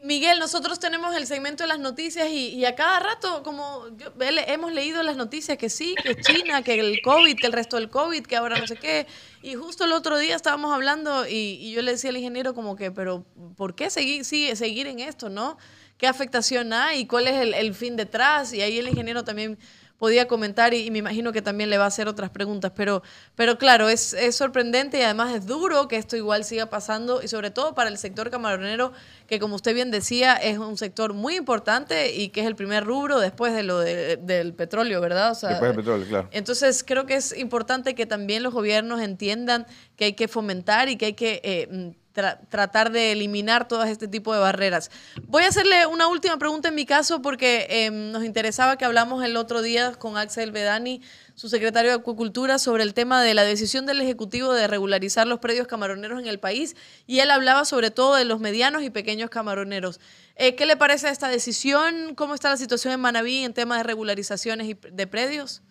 Miguel, nosotros tenemos el segmento de las noticias y, a cada rato, como hemos leído las noticias que sí, que China, que el COVID, que el resto del COVID, que ahora no sé qué. Y justo el otro día estábamos hablando y, yo le decía al ingeniero como que, pero ¿por qué seguir, sigue, seguir en esto, no? ¿Qué afectación hay? ¿Cuál es el fin detrás? Y ahí el ingeniero también podía comentar y, me imagino que también le va a hacer otras preguntas, pero, pero claro, es, es, sorprendente y además es duro que esto igual siga pasando y sobre todo para el sector camaronero, que como usted bien decía, es un sector muy importante y que es el primer rubro después de lo del petróleo, ¿verdad? O sea, después del petróleo, claro. Entonces creo que es importante que también los gobiernos entiendan que hay que fomentar y que hay que... Eh, tratar de eliminar todo este tipo de barreras. Voy a hacerle una última pregunta en mi caso porque em, nos interesaba que hablamos el otro día con Axel Bedani, su secretario de Acuacultura, sobre el tema de la decisión del Ejecutivo de regularizar los predios camaroneros en el país y él hablaba sobre todo de los medianos y pequeños camaroneros. Eh, ¿Qué le parece a esta decisión? ¿Cómo está la situación en Manabí en temas de regularizaciones de predios?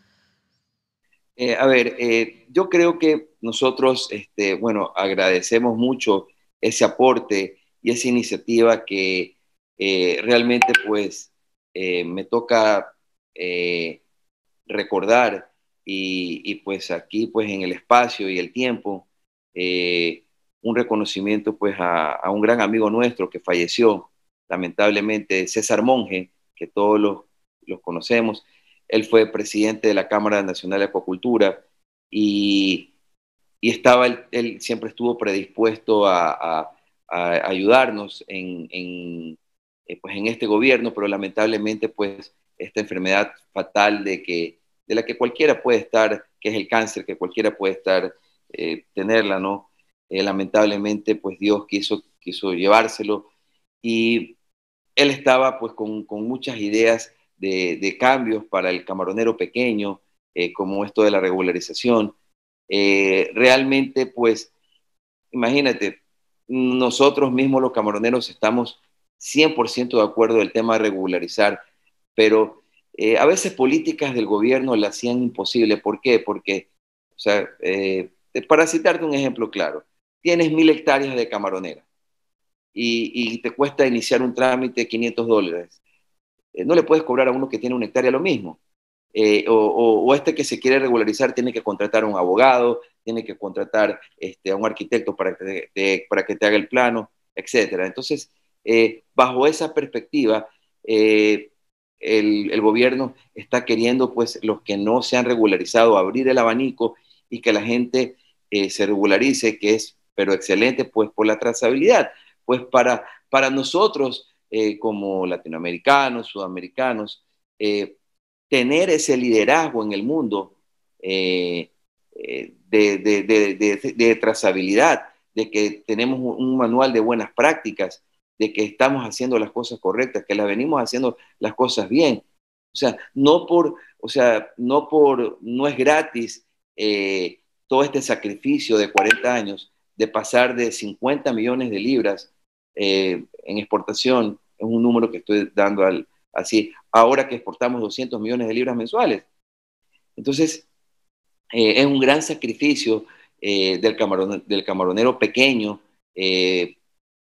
Eh, a ver, eh, yo creo que nosotros, este, bueno, agradecemos mucho ese aporte y esa iniciativa que eh, realmente, pues, me toca recordar y, pues aquí, pues, en el espacio y el tiempo, un reconocimiento, pues, a, un gran amigo nuestro que falleció, lamentablemente, César Monge, que todos los, los conocemos, él fue presidente de la Cámara Nacional de Acuacultura y, estaba, él, siempre estuvo predispuesto a, ayudarnos en, eh, pues en este gobierno, pero lamentablemente pues esta enfermedad fatal de, que, de la que cualquiera puede estar, que es el cáncer, que cualquiera puede estar, eh, tenerla, ¿no? Eh, lamentablemente pues Dios quiso, quiso llevárselo y él estaba pues con, muchas ideas de, cambios para el camaronero pequeño, como esto de la regularización. Eh, realmente, pues, imagínate, nosotros mismos los camaroneros estamos 100% de acuerdo del tema de regularizar, pero eh, a veces políticas del gobierno la hacían imposible. ¿Por qué? Porque, o sea, para citarte un ejemplo claro, tienes mil hectáreas de camaronera y, te cuesta iniciar un trámite de 500 dólares. Eh, no le puedes cobrar a uno que tiene una hectárea lo mismo. Eh, o, este que se quiere regularizar tiene que contratar a un abogado, tiene que contratar este, a un arquitecto para que te, para que te haga el plano, etc. Entonces, eh, bajo esa perspectiva, el, el, gobierno está queriendo, pues, los que no se han regularizado, abrir el abanico y que la gente se regularice, que es, pero excelente, pues, por la trazabilidad. Pues para, para nosotros, eh, como latinoamericanos, sudamericanos, eh, tener ese liderazgo en el mundo eh, de, trazabilidad, de que tenemos un manual de buenas prácticas, de que estamos haciendo las cosas correctas, que las venimos haciendo las cosas bien. O sea, no por, o sea, no por, no es gratis todo este sacrificio de 40 años de pasar de 50 millones de libras en exportación es un número que estoy dando al, así, ahora que exportamos 200 millones de libras mensuales. Entonces, eh, es un gran sacrificio eh, del, del camaronero pequeño eh,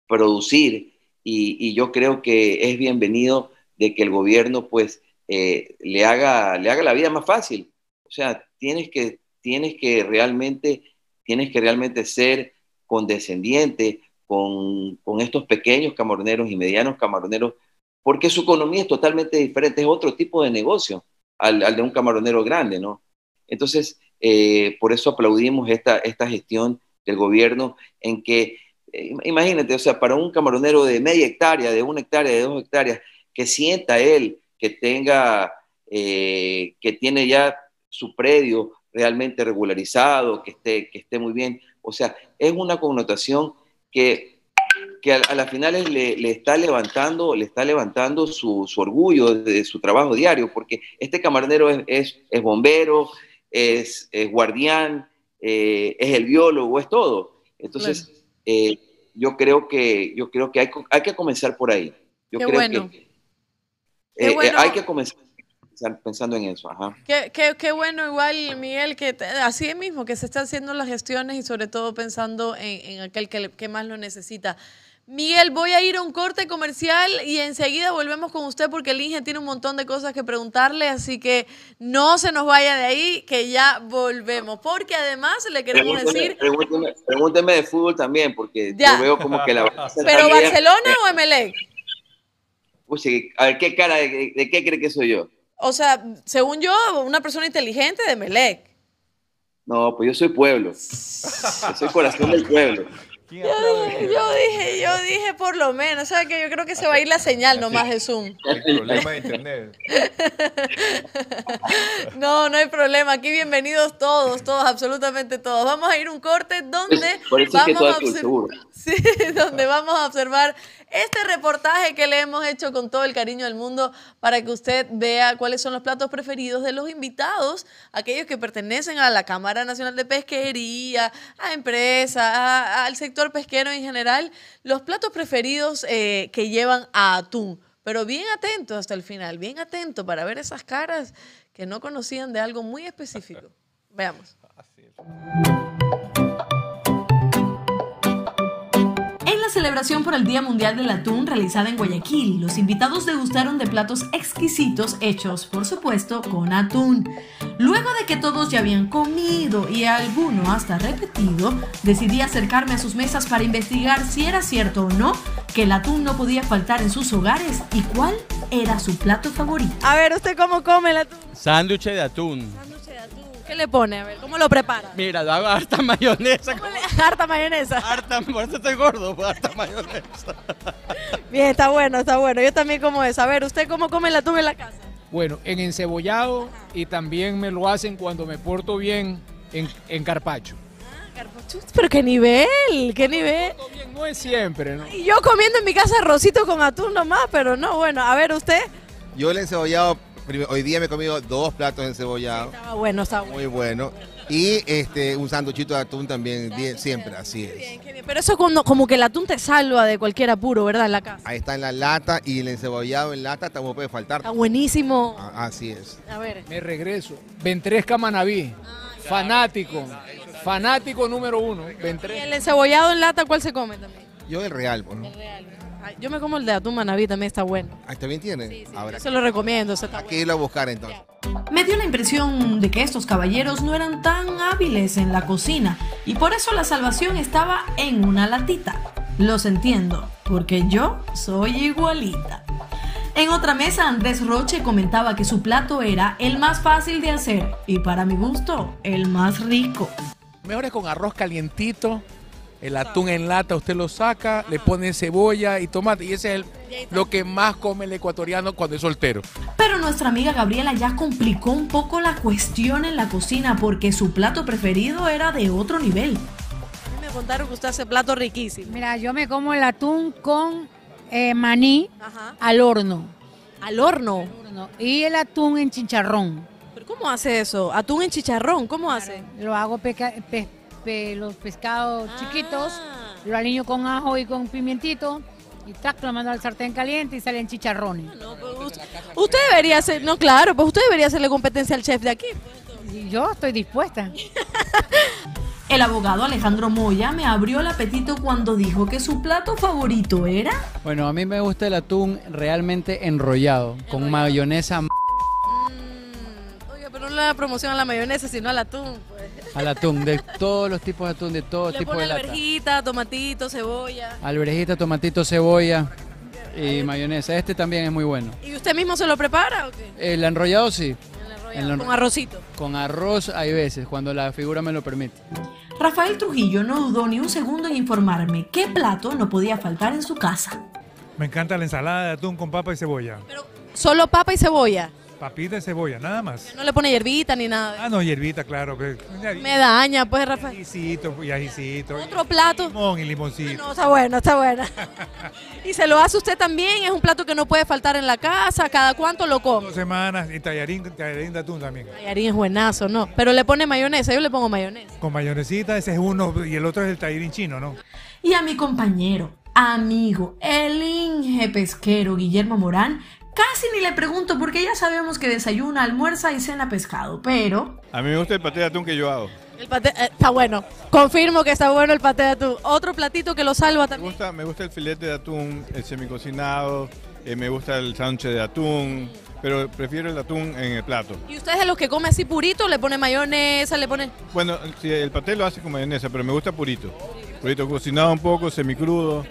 producir y, yo creo que es bienvenido de que el gobierno pues le, haga, le haga la vida más fácil. O sea, tienes que, tienes que realmente, tienes que realmente ser condescendiente, con, estos pequeños camaroneros y medianos camaroneros, porque su economía es totalmente diferente, es otro tipo de negocio al, de un camaronero grande, ¿no? Entonces, eh, por eso aplaudimos esta, esta gestión del gobierno en que, eh, imagínate, o sea, para un camaronero de media hectárea, de una hectárea, de dos hectáreas, que sienta él que tenga, eh, que tiene ya su predio realmente regularizado, que esté, que esté muy bien, o sea, es una connotación que que a, las finales le, le, está levantando, le está levantando su, su, orgullo de su trabajo diario, porque este camaronero es, es, es bombero, es, es guardián, eh, es el biólogo, es todo. Entonces, eh, yo creo que, yo creo que hay, hay que comenzar por ahí. Yo Qué creo bueno. que eh, eh, bueno. hay que comenzar pensando en eso. Ajá. Qué, qué- qué bueno igual, Miguel, que te- así mismo, que se están haciendo las gestiones y sobre todo pensando en, en aquel que, que más lo necesita. Miguel, voy a ir a un corte comercial y enseguida volvemos con usted porque el Inge tiene un montón de cosas que preguntarle, así que no se nos vaya de ahí, que ya volvemos. Porque además le queremos Pregúnteme, decir, pregúnteme, pregúnteme de fútbol también, porque Ya. yo veo como que la ¿pero Barcelona o Emelec? Uy, sí, a ver, ¿qué cara, de, de qué cree que soy yo? O sea, según yo, una persona inteligente de Emelec. No, pues yo soy pueblo. Yo soy corazón del pueblo. Yo dije, yo dije, yo dije por lo menos, ¿sabes que Yo creo que se va a ir la señal nomás de Zoom. El problema de internet. No, no hay problema. Aquí bienvenidos todos, todos, absolutamente todos. Vamos a ir a un corte donde Por eso es que vamos todo a azul, observar, seguro. sí, donde vamos a observar este reportaje que le hemos hecho con todo el cariño del mundo para que usted vea cuáles son los platos preferidos de los invitados, aquellos que pertenecen a la Cámara Nacional de Pesquería, a empresas, al sector pesquero en general, los platos preferidos eh, que llevan a atún. Pero bien atento hasta el final, bien atento para ver esas caras que no conocían de algo muy específico. Veamos. La celebración por el Día Mundial del Atún realizada en Guayaquil, los invitados degustaron de platos exquisitos hechos, por supuesto, con atún. Luego de que todos ya habían comido y alguno hasta repetido, decidí acercarme a sus mesas para investigar si era cierto o no que el atún no podía faltar en sus hogares y cuál era su plato favorito. A ver, ¿usted cómo come el atún? Sándwich de atún. ¿Qué le pone? A ver, ¿cómo lo prepara? Mira, lo hago harta mayonesa. Harta mayonesa. Harta, por eso estoy gordo, por harta mayonesa. Bien, está bueno, está bueno. Yo también como eso. A ver, ¿usted cómo come el atún en la casa? Bueno, en encebollado y también me lo hacen cuando me porto bien en, en carpacho. Pero qué nivel, qué nivel. No es siempre, ¿no? Y yo comiendo en mi casa arrocito con atún nomás, pero no, bueno, a ver usted. Yo el encebollado, hoy día me he comido dos platos de encebollado. Estaba bueno, está bueno. Muy bueno. Y este un sanduchito de atún también, bien, siempre, así es. Pero eso como, como que el atún te salva de cualquier apuro, ¿verdad? En la casa. Ahí está en la lata y el encebollado en lata tampoco puede faltar. Está buenísimo. Ah, Así es. A ver. Me regreso. Ventresca Manaví. fanático. Fanático número uno. ¿Y Ventresca. el encebollado en lata cuál se come también? Yo el real, pues, ¿no? Ay, Yo me como el de atún manabí, también está bueno. Ahí también tiene. Habrá Yo se lo recomiendo. está que irlo a buscar entonces. Me dio la impresión de que estos caballeros no eran tan hábiles en la cocina y por eso la salvación estaba en una latita. Los entiendo, porque yo soy igualita. En otra mesa, Andrés Roche comentaba que su plato era el más fácil de hacer y para mi gusto, el más rico. Mejor es con arroz calientito. El atún en lata usted lo saca, le pone cebolla y tomate. Y ese es el- lo que más come el ecuatoriano cuando es soltero. Pero nuestra amiga Gabriela ya complicó un poco la cuestión en la cocina porque su plato preferido era de otro nivel. me contaron que usted hace plato riquísimo. Mira, yo me como el atún con eh, maní al horno. ¿Al horno? Y el atún en chicharrón. ¿Pero cómo hace eso? ¿Atún en chicharrón? ¿Cómo hace? Lo hago peca- pe- pe- los pescados chiquitos, lo aliño con ajo y con pimientito y tac, lo mando al sartén caliente y salen chicharrones. Usted debería hacer, no claro, pues usted debería hacerle competencia al chef de aquí. Y yo estoy dispuesta. El abogado Alejandro Moya me abrió el apetito cuando dijo que su plato favorito era Bueno, a mí me gusta el atún realmente enrollado, con mayonesa pero no le da promoción a la mayonesa, sino al atún. Pues. al atún, de todos los tipos de atún, de todo Le tipo pone de lata. alverjita, tomatito, cebolla. Alverjita, tomatito, cebolla y mayonesa. Este también es muy bueno. ¿Y usted mismo se lo prepara o qué? El enrollado sí. enrollado lo- Con arrocito. Con arroz hay veces, cuando la figura me lo permite. Rafael Trujillo no dudó ni un segundo en informarme qué plato no podía faltar en su casa. Me encanta la ensalada de atún con papa y cebolla. Solo papa y cebolla. Papita y cebolla, nada más. No le pone hierbita ni nada. Ah, no, hierbita, claro. Me daña, pues, Rafael. Ajicito y ajicito. Otro plato. Limón y limoncito. No, está bueno, está buena. y se lo hace usted también, es un plato que no puede faltar en la casa, cada cuánto lo come. Dos semanas y tallarín, tallarín de atún también. Tallarín es buenazo, ¿no? Pero le pone mayonesa, yo le pongo mayonesa. Con mayonesita, ese es uno y el otro es el tallarín chino, ¿no? Y a mi compañero, amigo, el Inge pesquero Guillermo Morán, casi ni le pregunto porque ya sabemos que desayuna, almuerza y cena pescado, pero... A mí me gusta el paté de atún que yo hago. El paté eh, está bueno. Confirmo que está bueno el paté de atún. Otro platito que lo salva Me también. gusta, me gusta el filete de atún, el semicocinado, eh, me gusta el sándwich de atún, pero prefiero el atún en el plato. ¿Y usted es de los que come así purito? ¿Le pone mayonesa? ¿Le pone...? Bueno, sí, el paté lo hace con mayonesa, pero me gusta purito. Purito cocinado un poco, semicrudo,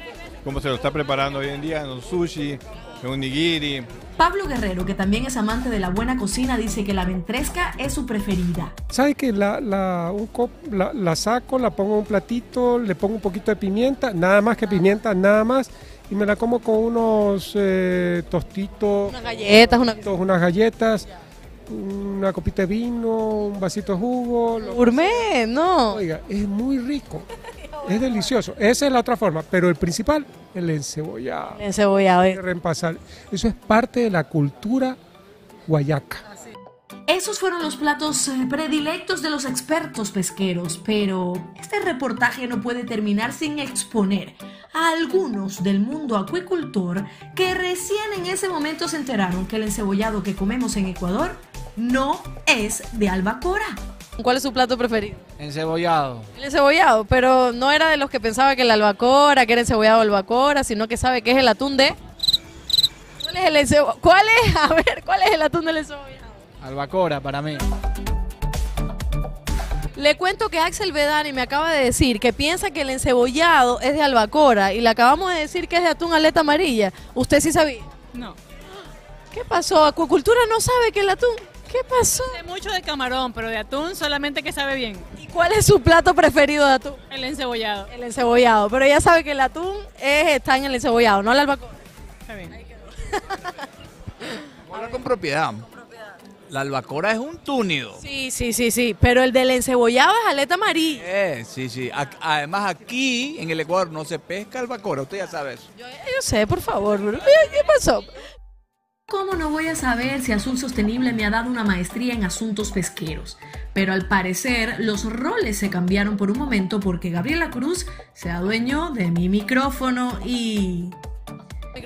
como se lo está preparando hoy en día en un sushi, en un nigiri. Pablo Guerrero, que también es amante de la buena cocina, dice que la ventresca es su preferida. ¿Sabe que la, la, un cop- la, la saco, la pongo en un platito, le pongo un poquito de pimienta, nada más que pimienta, nada más, y me la como con unos eh, tostitos, Unas galletas, una- unas galletas, una copita de vino, un vasito de jugo. Gourmet. ¿no? Oiga, es muy rico, es delicioso. Esa es la otra forma, pero el principal, el encebollado. El encebollado, eh. Hay que reemplazar. Eso es parte de la cultura guayaca. Esos fueron los platos eh, predilectos de los expertos pesqueros, pero este reportaje no puede terminar sin exponer a algunos del mundo acuicultor que recién en ese momento se enteraron que el encebollado que comemos en Ecuador no es de albacora. ¿Cuál es su plato preferido? Encebollado. El encebollado, pero no era de los que pensaba que el albacora, que era encebollado albacora, sino que sabe que es el atún de... ¿Cuál es el encebollado? ¿Cuál es? A ver, ¿cuál es el atún del encebollado? Albacora para mí. Le cuento que Axel Vedani me acaba de decir que piensa que el encebollado es de albacora y le acabamos de decir que es de atún aleta amarilla. ¿Usted sí sabía? No. ¿Qué pasó? ¿Acuacultura no sabe que el atún? ¿Qué pasó? Sé mucho de camarón, pero de atún solamente que sabe bien. ¿Y cuál es su plato preferido de atún? El encebollado. El encebollado, pero ella sabe que el atún es- está en el encebollado, no el albacora. Está bien. Habla con propiedad. La albacora es un túnido. Sí, sí, sí, sí, pero el del encebollado es aleta amarilla. Eh, sí, sí. Además aquí en el Ecuador no se pesca albacora, usted ya sabe eso. Yo sé, por favor, ¿qué pasó? ¿Cómo no voy a saber si Azul Sostenible me ha dado una maestría en asuntos pesqueros? Pero al parecer los roles se cambiaron por un momento porque Gabriela Cruz se adueñó de mi micrófono y...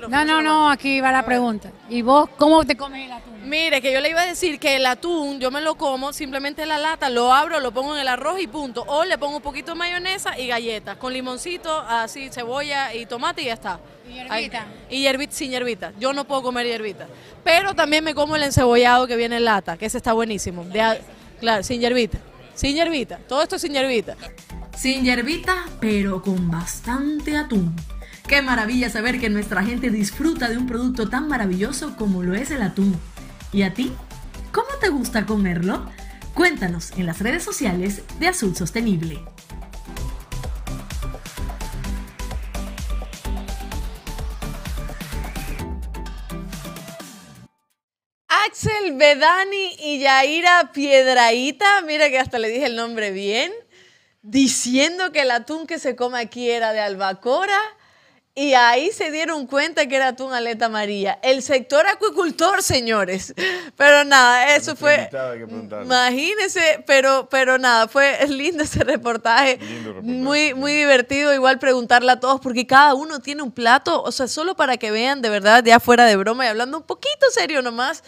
No, no, no, aquí va la pregunta. ¿Y vos cómo te comes el atún? Mire, que yo le iba a decir que el atún yo me lo como, simplemente la lata, lo abro, lo pongo en el arroz y punto. O le pongo un poquito de mayonesa y galletas, con limoncito, así, cebolla y tomate y ya está. ¿Y hierbita? Ay, y hierbita, sin hierbita. Yo no puedo comer hierbita. Pero también me como el encebollado que viene en lata, que ese está buenísimo. De claro, sin hierbita. Sin hierbita. Todo esto sin hierbita. Sin hierbita, pero con bastante atún. Qué maravilla saber que nuestra gente disfruta de un producto tan maravilloso como lo es el atún. ¿Y a ti? ¿Cómo te gusta comerlo? Cuéntanos en las redes sociales de Azul Sostenible. Axel Bedani y Yaira Piedraíta, mira que hasta le dije el nombre bien, diciendo que el atún que se come aquí era de albacora y ahí se dieron cuenta que era atún aleta amarilla. El sector acuicultor, señores. Pero nada, eso fue... Imagínense, pero, pero nada, fue lindo ese reportaje. Muy, muy divertido igual preguntarle a todos, porque cada uno tiene un plato, o sea, solo para que vean de verdad, ya fuera de broma y hablando un poquito serio nomás,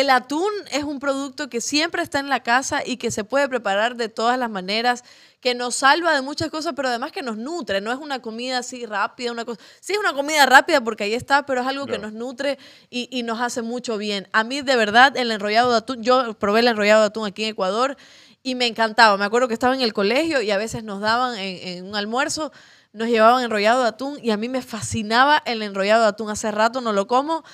el atún es un producto que siempre está en la casa y que se puede preparar de todas las maneras, que nos salva de muchas cosas, pero además que nos nutre. No es una comida así rápida, una cosa. Sí es una comida rápida porque ahí está, pero es algo que nos nutre y, y nos hace mucho bien. A mí de verdad el enrollado de atún, yo probé el enrollado de atún aquí en Ecuador y me encantaba. Me acuerdo que estaba en el colegio y a veces nos daban en, en un almuerzo, nos llevaban enrollado de atún y a mí me fascinaba el enrollado de atún. Hace rato no lo como.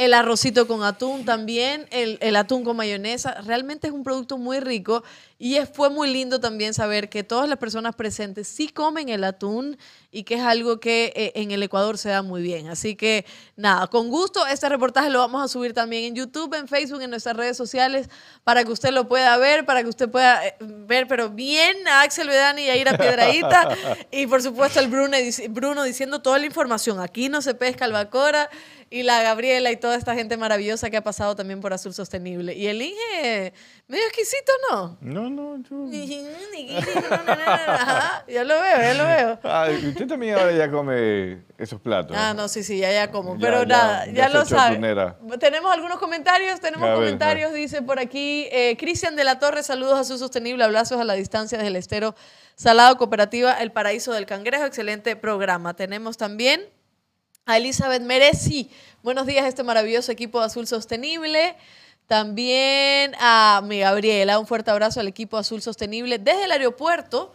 El arrocito con atún también, el, el atún con mayonesa. Realmente es un producto muy rico y es- fue muy lindo también saber que todas las personas presentes sí comen el atún y que es algo que eh, en el Ecuador se da muy bien. Así que nada, con gusto este reportaje lo vamos a subir también en YouTube, en Facebook, en nuestras redes sociales para que usted lo pueda ver, para que usted pueda eh, ver, pero bien a Axel Vedani y a Ira Piedradita y por supuesto el Bruno, Bruno diciendo toda la información. Aquí no se pesca albacora y la Gabriela y toda esta gente maravillosa que ha pasado también por Azul Sostenible. Y el Inge, medio exquisito, ¿no? No, no, yo... Ya lo veo, ya lo veo. Ay, usted también ahora ya come esos platos. Ah, no, sí, sí, ya, ya como. Ya, Pero ya, nada, ya lo sabe. tunera. Tenemos algunos comentarios, tenemos ver, comentarios, dice por aquí eh, Cristian de la Torre, saludos a su sostenible, abrazos a la distancia desde el estero Salado Cooperativa El Paraíso del Cangrejo, excelente programa. Tenemos también a Elizabeth Merezi, buenos días este maravilloso equipo de Azul Sostenible. También a mi Gabriela, un fuerte abrazo al equipo Azul Sostenible desde el aeropuerto.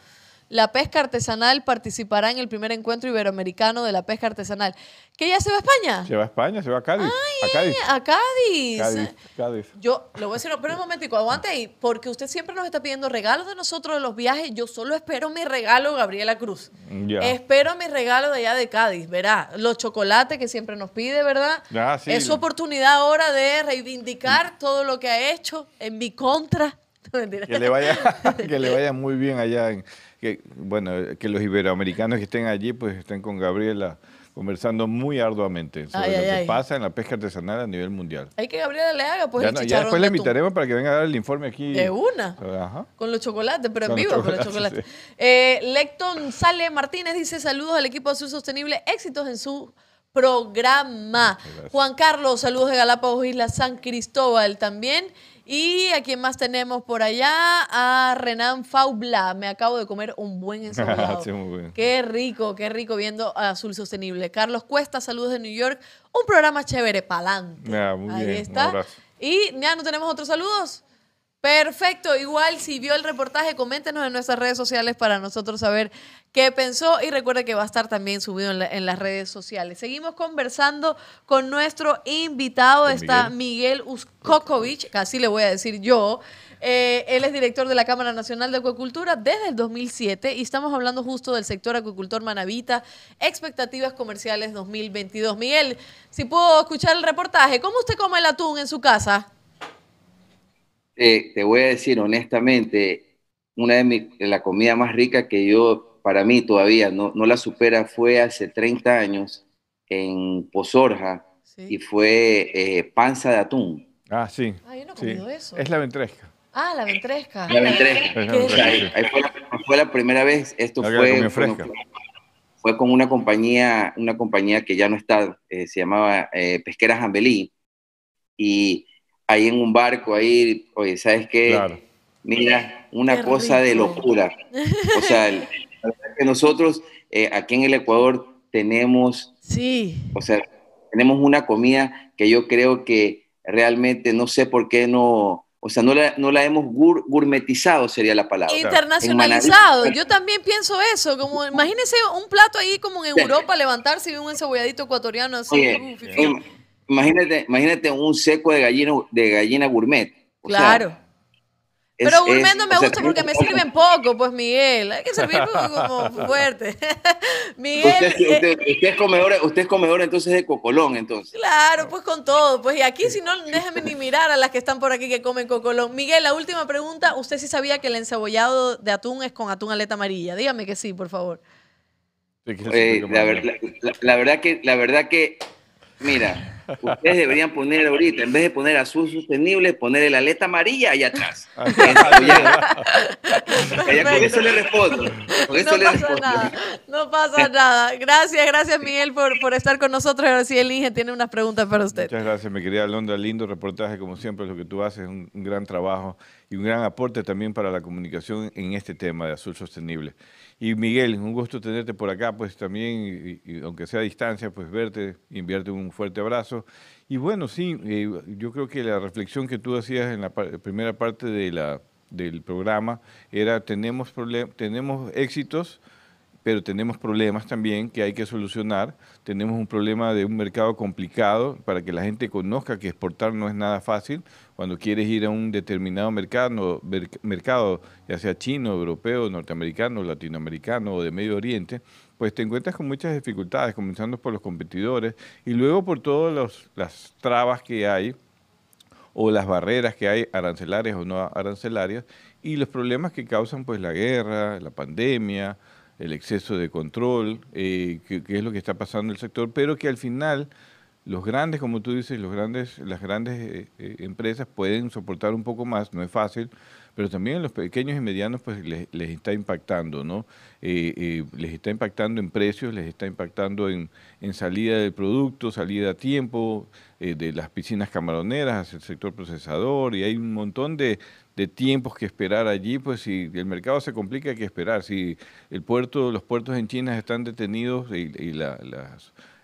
La pesca artesanal participará en el primer encuentro iberoamericano de la pesca artesanal. ¿Que ya se va a España? Se va a España, se va a Cádiz. a Cádiz. A Cádiz. Cádiz, Cádiz. Yo le voy a decir, pero un momentico, aguante ahí, porque usted siempre nos está pidiendo regalos de nosotros de los viajes. Yo solo espero mi regalo, Gabriela Cruz. Ya. Espero mi regalo de allá de Cádiz, verá. Los chocolates que siempre nos pide, ¿verdad? Ah, sí. Es su oportunidad ahora de reivindicar todo lo que ha hecho en mi contra. No. Que le vaya, que le vaya muy bien allá. en- que, bueno, que los iberoamericanos que estén allí, pues estén con Gabriela conversando muy arduamente sobre Ay, lo ay, que ay. pasa en la pesca artesanal a nivel mundial. Hay que Gabriela le haga pues ya, el no- ya después de atún. invitaremos para que venga a dar el informe aquí. De una. Ajá. Con los chocolates, pero en los vivo, con los chocolates, chocolates. Eh, Lecton Sale Martínez dice saludos al equipo de Azul Sostenible, éxitos en su programa. Juan Carlos, saludos de Galápagos Isla San Cristóbal también. Y a quien más tenemos por allá, a Renan Faubla. Me acabo de comer un buen encebollado. Sí, muy bien. Qué rico, qué rico viendo a Azul Sostenible. Carlos Cuesta, saludos de New York. Un programa chévere, pa'lante. Muy Ahí bien, un está. abrazo. Y ya no tenemos otros saludos. Perfecto, igual si vio el reportaje, coméntenos en nuestras redes sociales para nosotros saber qué pensó y recuerde que va a estar también subido en, la- en las redes sociales. Seguimos conversando con nuestro invitado, Con está Miguel Uskokovic, así le voy a decir yo. Eh, él es director de la Cámara Nacional de Acuicultura desde el 2007 y estamos hablando justo del sector acuicultor manavita, expectativas comerciales 2022. Miguel, si puedo escuchar el reportaje, ¿cómo usted come el atún en su casa? Eh, te voy a decir honestamente, una de mis, la comida más rica que yo, para mí todavía no, no la supera, fue hace 30 años en Pozorja y fue eh, panza de atún. Ah, sí. Ah, yo no he sí. comido eso. Es la ventresca. Ah, la ventresca. La ventresca. Es la sea, ahí, ventresca. ahí fue, la, fue la primera vez, esto La fue, fresca. fue con una compañía, una compañía que ya no está, eh, se llamaba eh, Pesquera Jambelí, y ahí en un barco, ahí, oye, ¿sabes qué? Claro. Mira, una Qué cosa de locura. O sea, el- la verdad es que nosotros eh, aquí en el Ecuador tenemos, Sí. o sea, tenemos una comida que yo creo que realmente no sé por qué no, o sea, no la, no la hemos gur- gourmetizado, sería la palabra. Internacionalizado. Yo también pienso eso. Como, imagínense un plato ahí como en Europa levantarse y un encebolladito ecuatoriano así. Oye, imagínate, imagínate un seco de gallina, de gallina gourmet. O sea, Claro. es- Pero gourmet es- no me sea, gusta porque me sirven poco, pues Miguel. Hay que servir como fuerte. Miguel, Usted, eh, usted- usted es comedor, usted es comedor entonces de cocolón, entonces. Claro, pues con todo. Pues y aquí si no, déjame ni mirar a las que están por aquí que comen cocolón. Miguel, la última pregunta. ¿Usted sí sabía que el encebollado de atún es con atún aleta amarilla? Dígame que sí, por favor. Eh, la, ver- la- la- la verdad que, la verdad que, mira, ustedes deberían poner ahorita, en vez de poner azul sostenible, poner el aleta amarilla allá atrás. Ya con eso le respondo. Con eso No le pasa respondo. nada, no pasa nada. Gracias, gracias Miguel por, por estar con nosotros. Ahora sí, el Inge tiene unas preguntas para usted. Muchas gracias, mi querida Alondra. Lindo reportaje, como siempre, lo que tú haces, un, un gran trabajo y un gran aporte también para la comunicación en este tema de azul sostenible. Y Miguel, un gusto tenerte por acá, pues también, y- y aunque sea a distancia, pues verte, enviarte un fuerte abrazo. Y bueno, sí, eh, yo creo que la reflexión que tú hacías en la par- primera parte de la, del programa era, tenemos, tenemos éxitos pero tenemos problemas también que hay que solucionar. Tenemos un problema de un mercado complicado para que la gente conozca que exportar no es nada fácil. Cuando quieres ir a un determinado mercado, mer- mercado ya sea chino, europeo, norteamericano, latinoamericano o de Medio Oriente, pues te encuentras con muchas dificultades, comenzando por los competidores y luego por todas las trabas que hay o las barreras que hay arancelarias o no arancelarias y los problemas que causan pues la guerra, la pandemia, el exceso de control, eh, que, es lo que está pasando en el sector, pero que al final los grandes, como tú dices, los grandes, las grandes eh, eh, empresas pueden soportar un poco más, no es fácil, pero también los pequeños y medianos pues les, les está impactando, ¿no? Eh, eh, les está impactando en precios, les está impactando en, en salida del producto, salida a tiempo, eh, de las piscinas camaroneras hacia el sector procesador, y hay un montón de, de tiempos que esperar allí, pues si el mercado se complica hay que esperar, si el puerto, los puertos en China están detenidos y, la-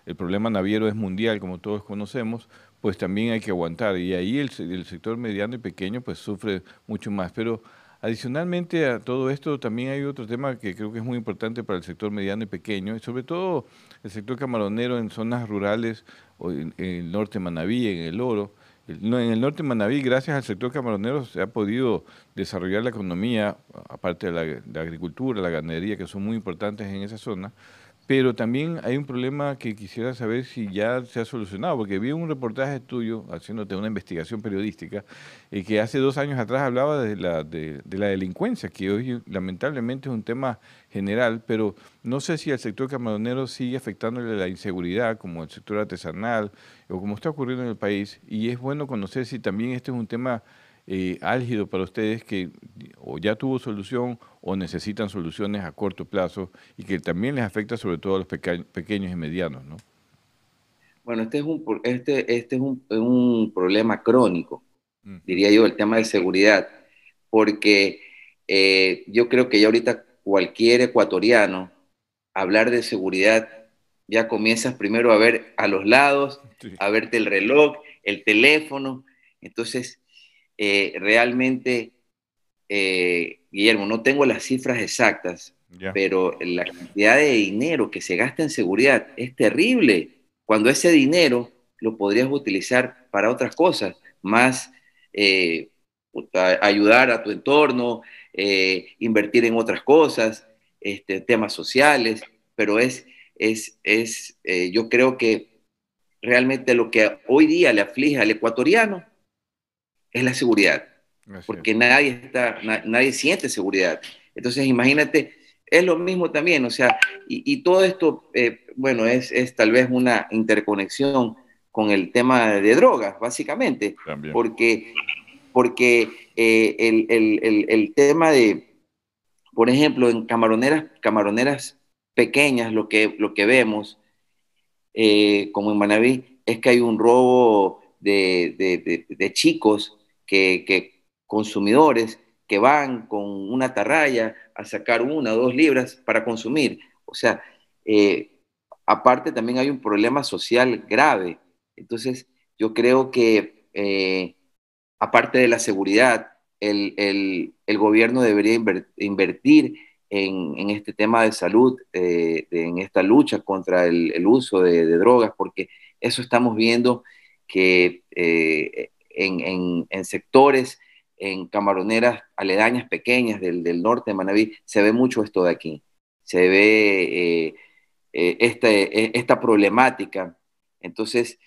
el problema naviero es mundial, como todos conocemos, pues también hay que aguantar. Y ahí el, se- el sector mediano y pequeño pues sufre mucho más. Pero adicionalmente a todo esto también hay otro tema que creo que es muy importante para el sector mediano y pequeño, y sobre todo el sector camaronero en zonas rurales, o en, el norte de Manabí, en el Oro. En el norte de Manabí, gracias al sector camaronero, se ha podido desarrollar la economía, aparte de la, la agricultura, la ganadería, que son muy importantes en esa zona. Pero también hay un problema que quisiera saber si ya se ha solucionado, porque vi un reportaje tuyo haciéndote una investigación periodística y que hace dos años atrás hablaba de la, de, de la delincuencia, que hoy lamentablemente es un tema general, pero no sé si al sector camaronero sigue afectándole la inseguridad, como el sector artesanal o como está ocurriendo en el país, y es bueno conocer si también este es un tema eh, álgido para ustedes que o ya tuvo solución o necesitan soluciones a corto plazo y que también les afecta sobre todo a los peca- pequeños y medianos, ¿no? Bueno, este es un, este, este es un, un problema crónico, diría yo, el tema de seguridad, porque eh, yo creo que ya ahorita cualquier ecuatoriano, hablar de seguridad, ya comienzas primero a ver a los lados, a verte el reloj, el teléfono, entonces eh, realmente, eh, Guillermo, no tengo las cifras exactas, Ya. pero la cantidad de dinero que se gasta en seguridad es terrible. Cuando ese dinero lo podrías utilizar para otras cosas, más eh, ayudar a tu entorno, eh, invertir en otras cosas, este, temas sociales, pero es, es, es eh, yo creo que realmente lo que hoy día le aflige al ecuatoriano es la seguridad porque nadie está, na- nadie siente seguridad. Entonces, imagínate, es lo mismo también, o sea, y, y todo esto, eh, bueno, es, es tal vez una interconexión con el tema de drogas, básicamente, También. porque, porque eh, el, el- el- el tema de, por ejemplo, en camaroneras, camaroneras pequeñas, lo que, lo que vemos, eh, como en Manaví, es que hay un robo de, de- de- de chicos que, consumidores que van con una atarraya a sacar una o dos libras para consumir. O sea, eh, aparte también hay un problema social grave. Entonces, yo creo que eh, aparte de la seguridad, el, el- gobierno debería inver- invertir en, en este tema de salud, eh, en esta lucha contra el, uso de, de drogas, porque eso estamos viendo que eh, en, en- sectores, en camaroneras aledañas pequeñas del, del norte de Manabí, se ve mucho esto de aquí. Se ve eh, eh, este- eh, esta problemática. Entonces,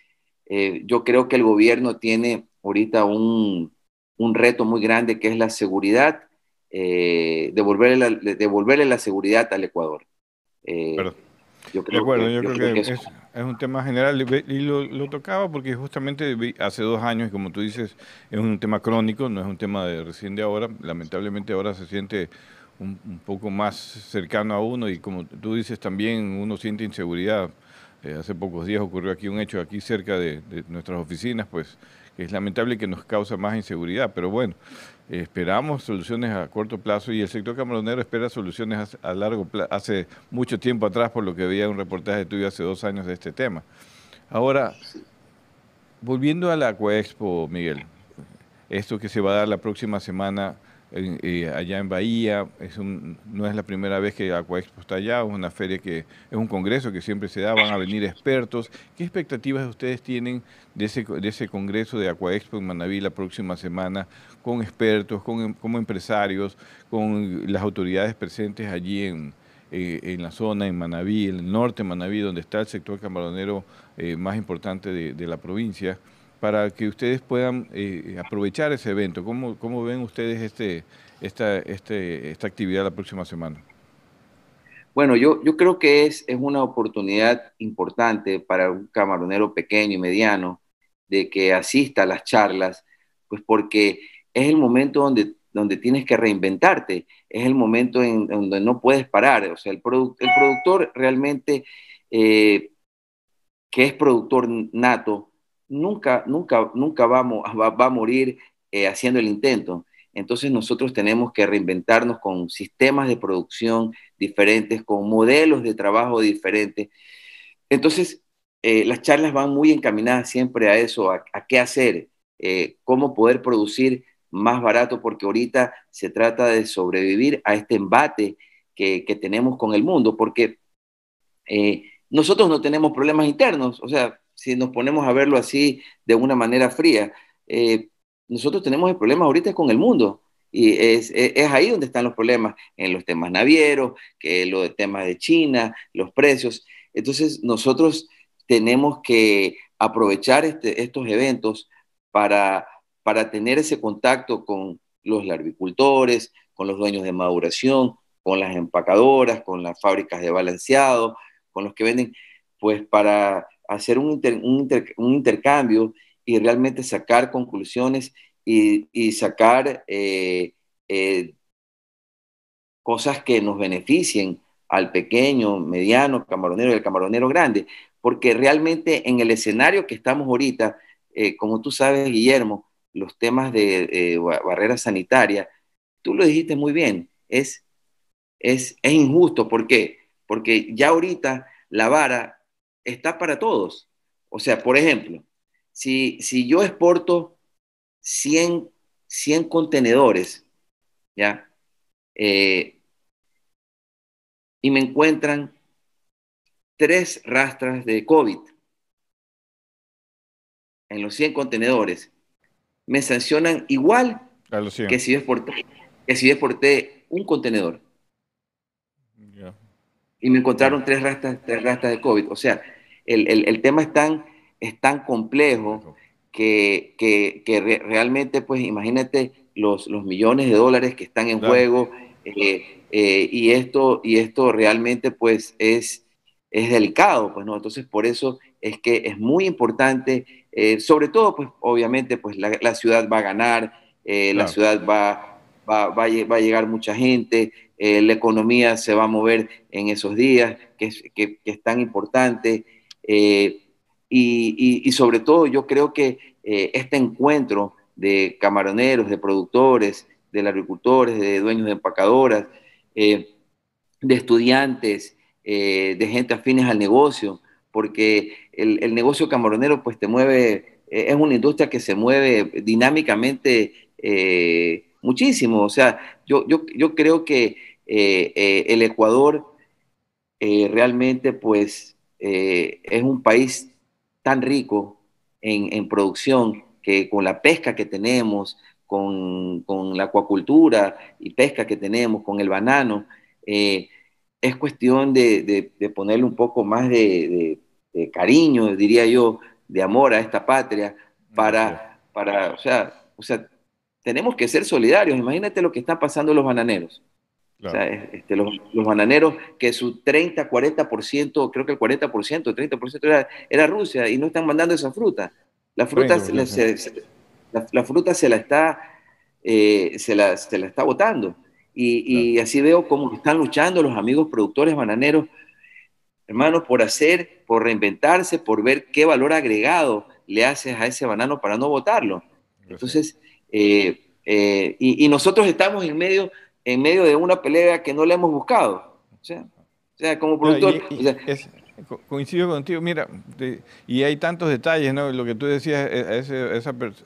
eh, yo creo que el gobierno tiene ahorita un, un reto muy grande que es la seguridad, eh, devolverle, la, de- devolverle la seguridad al Ecuador. Yo De acuerdo, que- yo, yo creo, creo que, que es, un tema general y lo, lo tocaba porque justamente hace dos años, y como tú dices, es un tema crónico, no es un tema de recién de ahora. Lamentablemente ahora se siente un, un poco más cercano a uno y como tú dices también uno siente inseguridad. Eh, hace pocos días ocurrió aquí un hecho aquí cerca de, nuestras oficinas, pues que es lamentable que nos causa más inseguridad, pero bueno, esperamos soluciones a corto plazo y el sector camaronero espera soluciones a largo plazo, hace mucho tiempo atrás, por lo que veía un reportaje tuyo hace dos años de este tema. Ahora, volviendo a la Acuaexpo, Miguel, esto que se va a dar la próxima semana eh, allá en Bahía. Es un- no es la primera vez que Aquaexpo está allá, es una feria que es un congreso que siempre se da, van a venir expertos. ¿Qué expectativas ustedes tienen de ese, de ese congreso de Aquaexpo en Manaví la próxima semana con expertos, con, em- como empresarios, con las autoridades presentes allí en, eh, en la zona, en Manaví, en el norte de Manaví, donde está el sector camaronero eh, más importante de la provincia, para que ustedes puedan eh, aprovechar ese evento. ¿Cómo, cómo ven ustedes este, esta, este, esta actividad la próxima semana? Bueno, yo, yo creo que es, es una oportunidad importante para un camaronero pequeño y mediano de que asista a las charlas, pues porque es el momento donde, donde tienes que reinventarte, es el momento en donde no puedes parar. O sea, el, produ- el productor realmente, eh, que es productor nato, nunca, nunca, nunca va, a mo- va- a morir eh, haciendo el intento. Entonces nosotros tenemos que reinventarnos con sistemas de producción diferentes, con modelos de trabajo diferentes. Entonces, eh, las charlas van muy encaminadas siempre a eso, a, qué hacer, eh, cómo poder producir más barato, porque ahorita se trata de sobrevivir a este embate que, que tenemos con el mundo, porque nosotros no tenemos problemas internos, o sea, si nos ponemos a verlo así de una manera fría, eh, nosotros tenemos el problema ahorita con el mundo. Y es, es- ahí donde están los problemas, en los temas navieros, que los temas de China, los precios. Entonces, nosotros tenemos que aprovechar este- estos eventos para, para tener ese contacto con los larvicultores, con los dueños de maduración, con las empacadoras, con las fábricas de balanceado, con los que venden, pues para hacer un, inter- un inter- un intercambio y realmente sacar conclusiones y, y sacar eh, eh, cosas que nos beneficien al pequeño, mediano camaronero y al camaronero grande, porque realmente en el escenario que estamos ahorita, eh, como tú sabes, Guillermo, los temas de eh, ba- barrera sanitaria, tú lo dijiste muy bien, es, es, es injusto. ¿Por qué? Porque ya ahorita la vara está para todos. O sea, por ejemplo, si, si yo exporto 100, 100 contenedores, ¿ya? Eh, y me encuentran tres rastras de COVID en los 100 contenedores, me sancionan igual A los 100. que si yo exporté, que si yo exporté un contenedor y me encontraron tres rastras, tres rastras de COVID. O sea, el, el- el tema es tan, es tan complejo que, que- que re- realmente, pues imagínate los, los millones de dólares que están en Claro. juego eh, eh, y, esto, y esto realmente pues es, es delicado, pues no. Entonces, por eso es que es muy importante, eh, sobre todo, pues obviamente, pues la, la ciudad va a ganar, eh, la Claro. ciudad va, va, va va a llegar mucha gente, eh, la economía se va a mover en esos días, que es, que, que es tan importante. Eh, y, y- sobre todo yo creo que eh, este encuentro de camaroneros, de productores, de agricultores, de dueños de empacadoras, eh, de estudiantes, de gente afines al negocio, porque el, el negocio camaronero pues te mueve, es una industria que se mueve dinámicamente muchísimo. O sea, yo, yo, yo creo que el Ecuador realmente pues eh, es un país tan rico en, en producción que con la pesca que tenemos, con, con la acuacultura y pesca que tenemos, con el banano, eh, es cuestión de, de- de ponerle un poco más de, de- de cariño, diría yo, de amor a esta patria, para, para o, sea, o sea, tenemos que ser solidarios. Imagínate lo que están pasando los bananeros. O sea, es- este, los, los bananeros que su 30, 40%, creo que el 40%, 30% era, era Rusia y no están mandando esa fruta. La fruta, se, la, 30%. se- se- la- la fruta se la está, eh, se la, se la está botando. Y, y así veo cómo están luchando los amigos productores bananeros, hermanos, por hacer, por reinventarse, por ver qué valor agregado le haces a ese banano para no botarlo. Entonces, eh, eh, y, y nosotros estamos en medio, en medio de una pelea que no le hemos buscado. O sea, o sea como productor, y- y o sea, es- co- coincido contigo, mira, y hay tantos detalles, ¿no? Lo que tú decías, eh, a ese,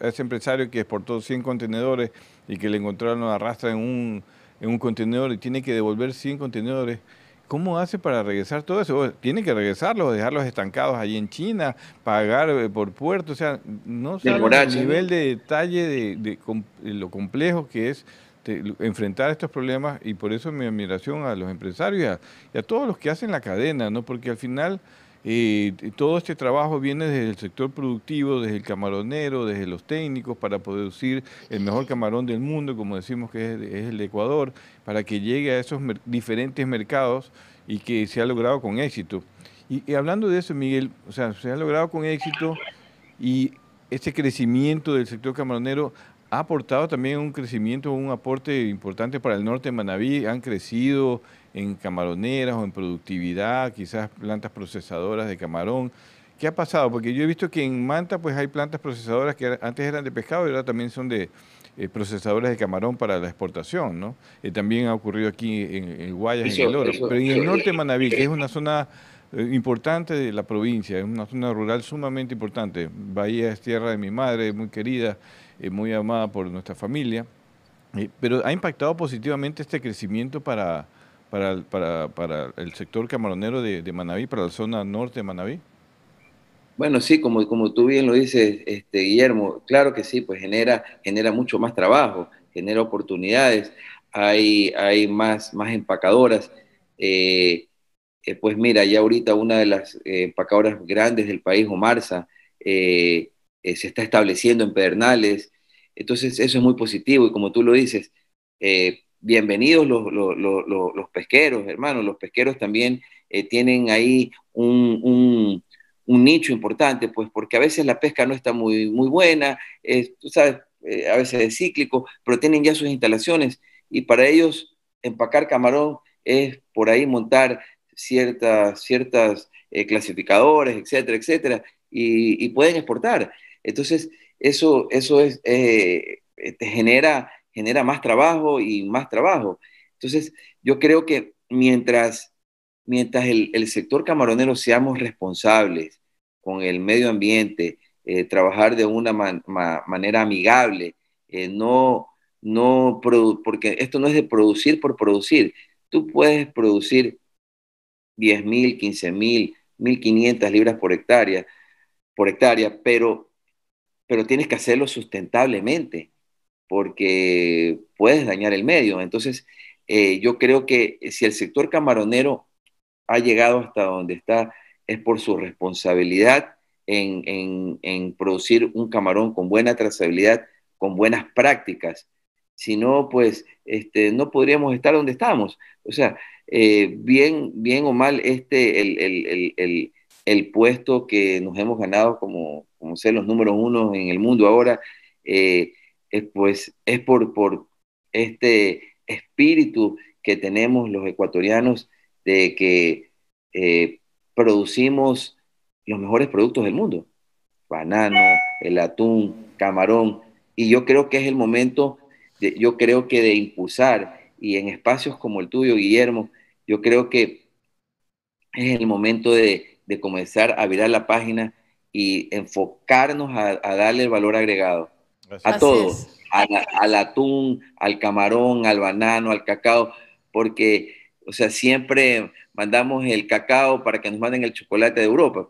a ese empresario que exportó 100 contenedores y que le encontraron arrastra en un, en un contenedor y tiene que devolver 100 contenedores. ¿Cómo hace para regresar todo eso? Tiene que regresarlos, dejarlos estancados allí en China, pagar eh, por puerto, o sea, no sabe el nivel de detalle de, de de lo complejo que es lo- enfrentar estos problemas y por eso mi admiración a los empresarios y a, todos los que hacen la cadena, ¿no? Porque al final eh, todo este trabajo viene desde el sector productivo, desde el camaronero, desde los técnicos para producir el mejor camarón del mundo, como decimos que es, es el Ecuador, para que llegue a esos diferentes mercados y que se ha logrado con éxito. Y, y hablando de eso, Miguel, o sea, se ha logrado con éxito y este crecimiento del sector camaronero ha aportado también un crecimiento, un aporte importante para el norte de Manabí. Han crecido en camaroneras o en productividad, quizás plantas procesadoras de camarón. ¿Qué ha pasado? Porque yo he visto que en Manta pues hay plantas procesadoras que antes eran de pescado y ahora también son de eh, procesadoras de camarón para la exportación, ¿no? Eh, también ha ocurrido aquí en, en Guayas, Eso- en el Oro. eso- Pero en el norte de Manabí, que es una zona eh, importante de la provincia, es una zona rural sumamente importante. Bahía es tierra de mi madre, muy querida, eh, muy amada por nuestra familia. Eh, pero ha impactado positivamente este crecimiento para, para, para, para el sector camaronero de, de Manabí, para la zona norte de Manabí. Bueno, sí, como, como tú bien lo dices, este, Guillermo, claro que sí, pues genera, genera mucho más trabajo, genera oportunidades, hay, hay más, más empacadoras. Eh, eh, pues mira, ya ahorita una de las empacadoras grandes del país, Omarsa, eh, eh, se está estableciendo en Pedernales, entonces eso es muy positivo y como tú lo dices, eh, bienvenidos los, los, los, los- pesqueros, hermanos, los pesqueros también eh, tienen ahí un, un- un nicho importante, pues porque a veces la pesca no está muy, muy buena, tú sabes, eh, a veces es cíclico, pero tienen ya sus instalaciones. Y para ellos empacar camarón es por ahí montar ciertas, ciertas eh, clasificadores, etcétera, etcétera, y, y pueden exportar. Entonces, eso, eso es, eh, te genera, genera más trabajo y más trabajo. Entonces, yo creo que mientras, mientras el, el sector camaronero seamos responsables con el medio ambiente, eh, trabajar de una man- ma- manera amigable, eh, no, no porque esto no es de producir por producir. Tú puedes producir 10 mil, 15 mil, 1500 libras por hectárea, por hectárea, pero, pero tienes que hacerlo sustentablemente porque puedes dañar el medio. Entonces, eh, yo creo que si el sector camaronero ha llegado hasta donde está, es por su responsabilidad en, en- producir un camarón con buena trazabilidad, con buenas prácticas. Si no, pues este, no podríamos estar donde estamos. O sea, eh, bien, bien o mal, este, el- el- el- puesto que nos hemos ganado como, como ser los números uno en el mundo ahora, eh, es, pues es por, por este espíritu que tenemos los ecuatorianos de que eh, producimos los mejores productos del mundo. Banano, el atún, camarón. Y yo creo que es el momento, de- yo creo que de impulsar, y en espacios como el tuyo, Guillermo, yo creo que es el momento de, de comenzar a virar la página y enfocarnos a, a darle el valor agregado a Así todo, es. a la- al atún, al camarón, al banano, al cacao, porque, o sea, siempre mandamos el cacao para que nos manden el chocolate de Europa.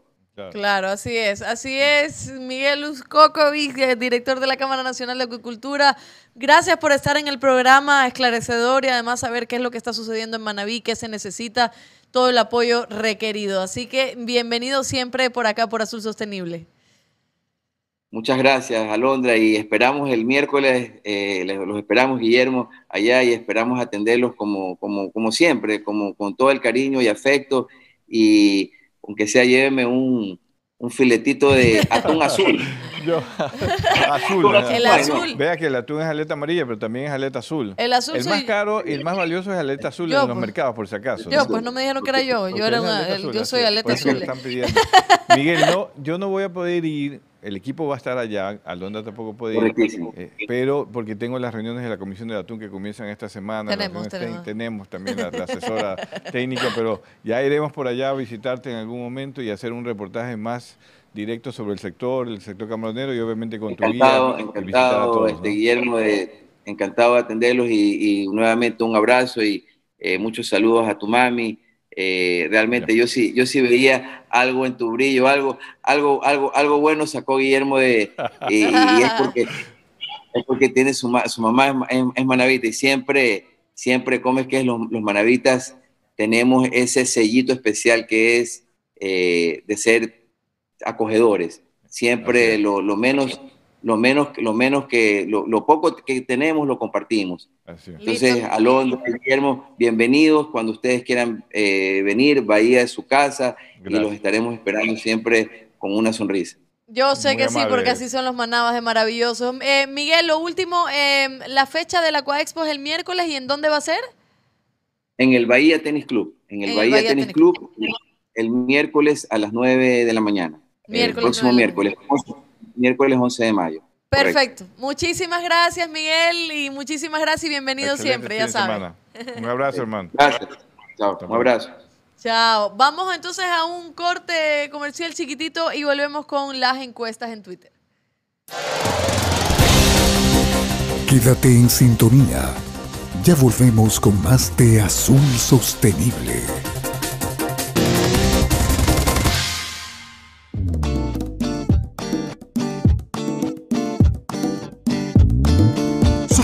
Claro, así es. Así es, Miguel Uzcocovic, eh, director de la Cámara Nacional de Acuicultura. Gracias por estar en el programa esclarecedor y además saber qué es lo que está sucediendo en Manabí, qué se necesita, todo el apoyo requerido. Así que bienvenido siempre por acá por Azul Sostenible. Muchas gracias, Alondra, y esperamos el miércoles, eh, los esperamos, Guillermo, allá y esperamos atenderlos como, como, como siempre, como, con todo el cariño y afecto, y aunque sea lléveme un, un filetito de atún azul. Yo, azul. El azul. Vea que el atún es aleta amarilla, pero también es aleta azul. El azul El más soy- caro y el más valioso es aleta azul Yo, en los pues. mercados, por si acaso. Yo, ¿no? pues no me dijeron que era yo. Yo, era una- aleta el- azul, yo soy aleta azul. están pidiendo. Miguel, no, yo no voy a poder ir, el equipo va a estar allá, Alondra tampoco puede ir, eh, pero porque tengo las reuniones de la Comisión del Atún que comienzan esta semana, Tenemos, también la, la asesora técnica, pero ya iremos por allá a visitarte en algún momento y hacer un reportaje más directo sobre el sector, el sector camaronero y obviamente con tu guía Encantado, todos, este, ¿no? Guillermo, de, encantado de atenderlos y, y nuevamente un abrazo y eh, muchos saludos a tu mami. Eh, realmente yo sí, yo sí veía algo en tu brillo, algo, algo, algo, algo bueno sacó Guillermo de, y, y es porque es porque tiene su, ma- su mamá es, es- es manavita y siempre, siempre, ¿cómo es que es? Los, los manavitas tenemos ese sellito especial que es eh, de ser acogedores. Siempre lo, lo menos, lo menos, lo menos que, lo, lo poco que tenemos lo compartimos. Entonces. Alonso, Guillermo, bienvenidos. Cuando ustedes quieran eh, venir, Bahía es su casa y los estaremos esperando siempre con una sonrisa. Yo sé Muy que sí, porque así son los manabas de maravillosos. Eh, Miguel, lo último, eh, la fecha de la Aquaexpo es el miércoles y ¿en dónde va a ser? En el Bahía Tenis Club. En el En Bahía, Bahía Tenis, Tenis Club, el miércoles a las 9 de la mañana. Miércoles, el próximo 9 de la miércoles, 11 miércoles 11 de mayo. Correcto. Perfecto. Muchísimas gracias, Miguel, y muchísimas gracias y bienvenido Excelente siempre, ya saben. semana. Un abrazo, hermano. Gracias. Chao. Un abrazo. Chao. Vamos entonces a un corte comercial chiquitito y volvemos con las encuestas en Twitter. Quédate en sintonía. Ya volvemos con más de Azul Sostenible.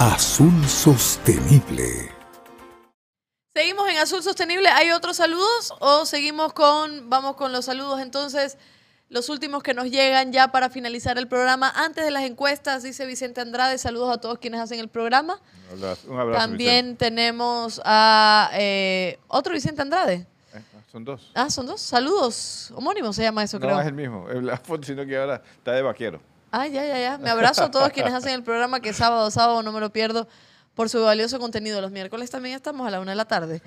Azul Sostenible. Seguimos en Azul Sostenible. ¿Hay otros saludos o seguimos con, vamos con los saludos entonces? Los últimos que nos llegan ya para finalizar el programa. Antes de las encuestas, dice Vicente Andrade, saludos a todos quienes hacen el programa. Un abrazo, un abrazo, También tenemos a eh, otro Vicente Andrade. Eh, Son dos. Ah, son dos. Saludos. Homónimos se llama eso, No, creo. es el mismo. Foto, sino que ahora está de vaquero. Ah, ya, ya, ya. Me abrazo a todos quienes hacen el programa, que sábado a sábado no me lo pierdo por su valioso contenido. Los miércoles también estamos a la una de la tarde.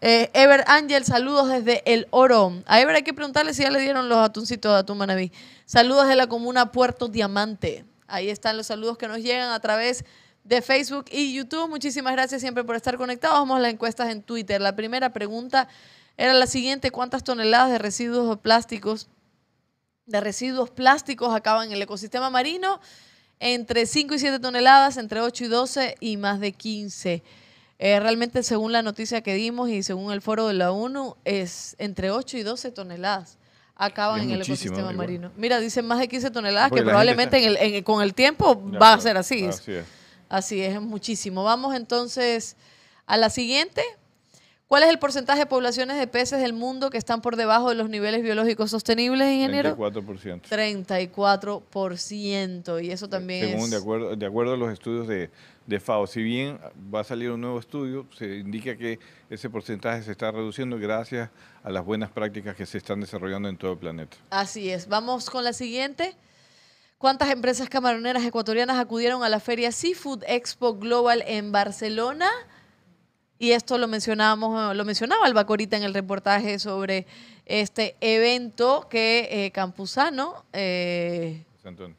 Eh, Ever Ángel, saludos desde El Oro. A Ever hay que preguntarle si ya le dieron los atuncitos de atún manabí. Saludos de la comuna Puerto Diamante. Ahí están los saludos que nos llegan a través de Facebook y YouTube. Muchísimas gracias siempre por estar conectados. Vamos a las encuestas en Twitter. La primera pregunta era la siguiente. ¿Cuántas toneladas de residuos plásticos de residuos plásticos acaban en el ecosistema marino, entre 5 y 7 toneladas, entre 8 y 12 y más de 15. Eh, realmente, según la noticia que dimos y según el foro de la ONU, es entre 8 y 12 toneladas acaban en el ecosistema igual. marino. Mira, dicen más de 15 toneladas, Porque que probablemente en el- en- con el tiempo Ya, va a ser así. Así es. Así es, es muchísimo. Vamos entonces a la siguiente. ¿Cuál es el porcentaje de poblaciones de peces del mundo que están por debajo de los niveles biológicos sostenibles, ingeniero? 34%. 34%. Y eso también Según es... de acuerdo, de acuerdo a los estudios de, de FAO. Si bien va a salir un nuevo estudio, se indica que ese porcentaje se está reduciendo gracias a las buenas prácticas que se están desarrollando en todo el planeta. Así es. Vamos con la siguiente. ¿Cuántas empresas camaroneras ecuatorianas acudieron a la feria Seafood Expo Global en Barcelona? Y esto lo mencionábamos, lo mencionaba Albacorita en el reportaje sobre este evento que eh, Campuzano, eh, José Antonio.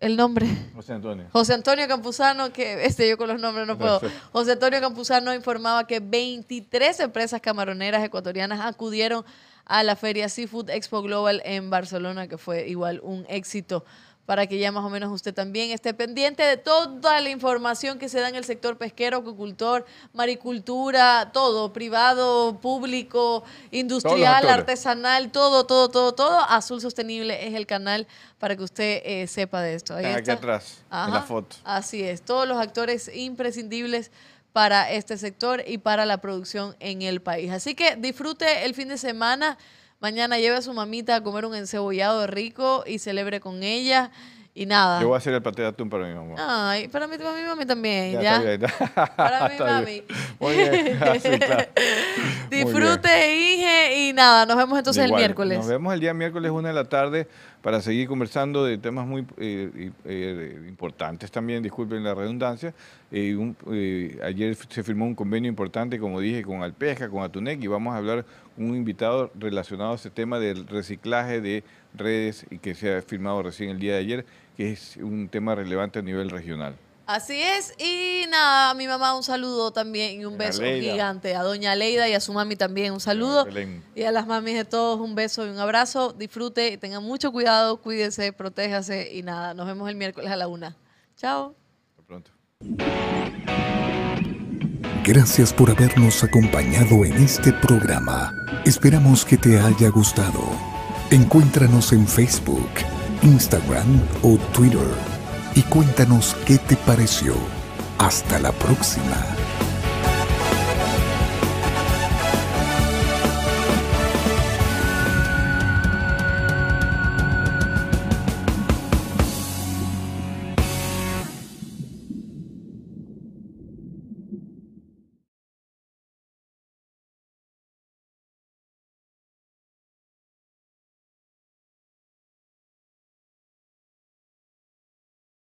el nombre, José Antonio. José Antonio Campuzano, que este yo con los nombres no puedo. José Antonio Campuzano informaba que 23 empresas camaroneras ecuatorianas acudieron a la feria Seafood Expo Global en Barcelona, que fue igual un éxito para que ya más o menos usted también esté pendiente de toda la información que se da en el sector pesquero, acuicultor, maricultura, todo, privado, público, industrial, artesanal, todo, todo, todo, todo. Azul Sostenible es el canal para que usted eh, sepa de esto. Ahí aquí está. atrás, en la foto. Así es, todos los actores imprescindibles para este sector y para la producción en el país. Así que disfrute el fin de semana. Mañana lleve a su mamita a comer un encebollado rico y celebre con ella. Y nada. Yo voy a hacer el paté de atún para mi mamá. Ay, para mí, para mi mami también, Ya ¿ya? está bien. Para mi Está mami. bien. Muy bien. Así está. Disfrute, Inge, y nada, nos vemos entonces Igual, el miércoles. Nos vemos el día miércoles, una de la tarde, para seguir conversando de temas muy eh, eh, importantes también, disculpen la redundancia. Eh, un- ayer se firmó un convenio importante, como dije, con Alpesca, con Atunec, y vamos a hablar con un invitado relacionado a ese tema del reciclaje de redes y que se ha firmado recién el día de ayer, que es un tema relevante a nivel regional. Así es, y nada, a mi mamá un saludo también y un Doña beso Leida. gigante. A doña Leida y a su mami también un saludo. Belén. Y a las mamis de todos un beso y un abrazo. Disfrute y tengan mucho cuidado, cuídense, protéjase y nada, nos vemos el miércoles a la una. Chao. Gracias por habernos acompañado en este programa. Esperamos que te haya gustado. Encuéntranos en Facebook, Instagram o Twitter y cuéntanos qué te pareció. Hasta la próxima.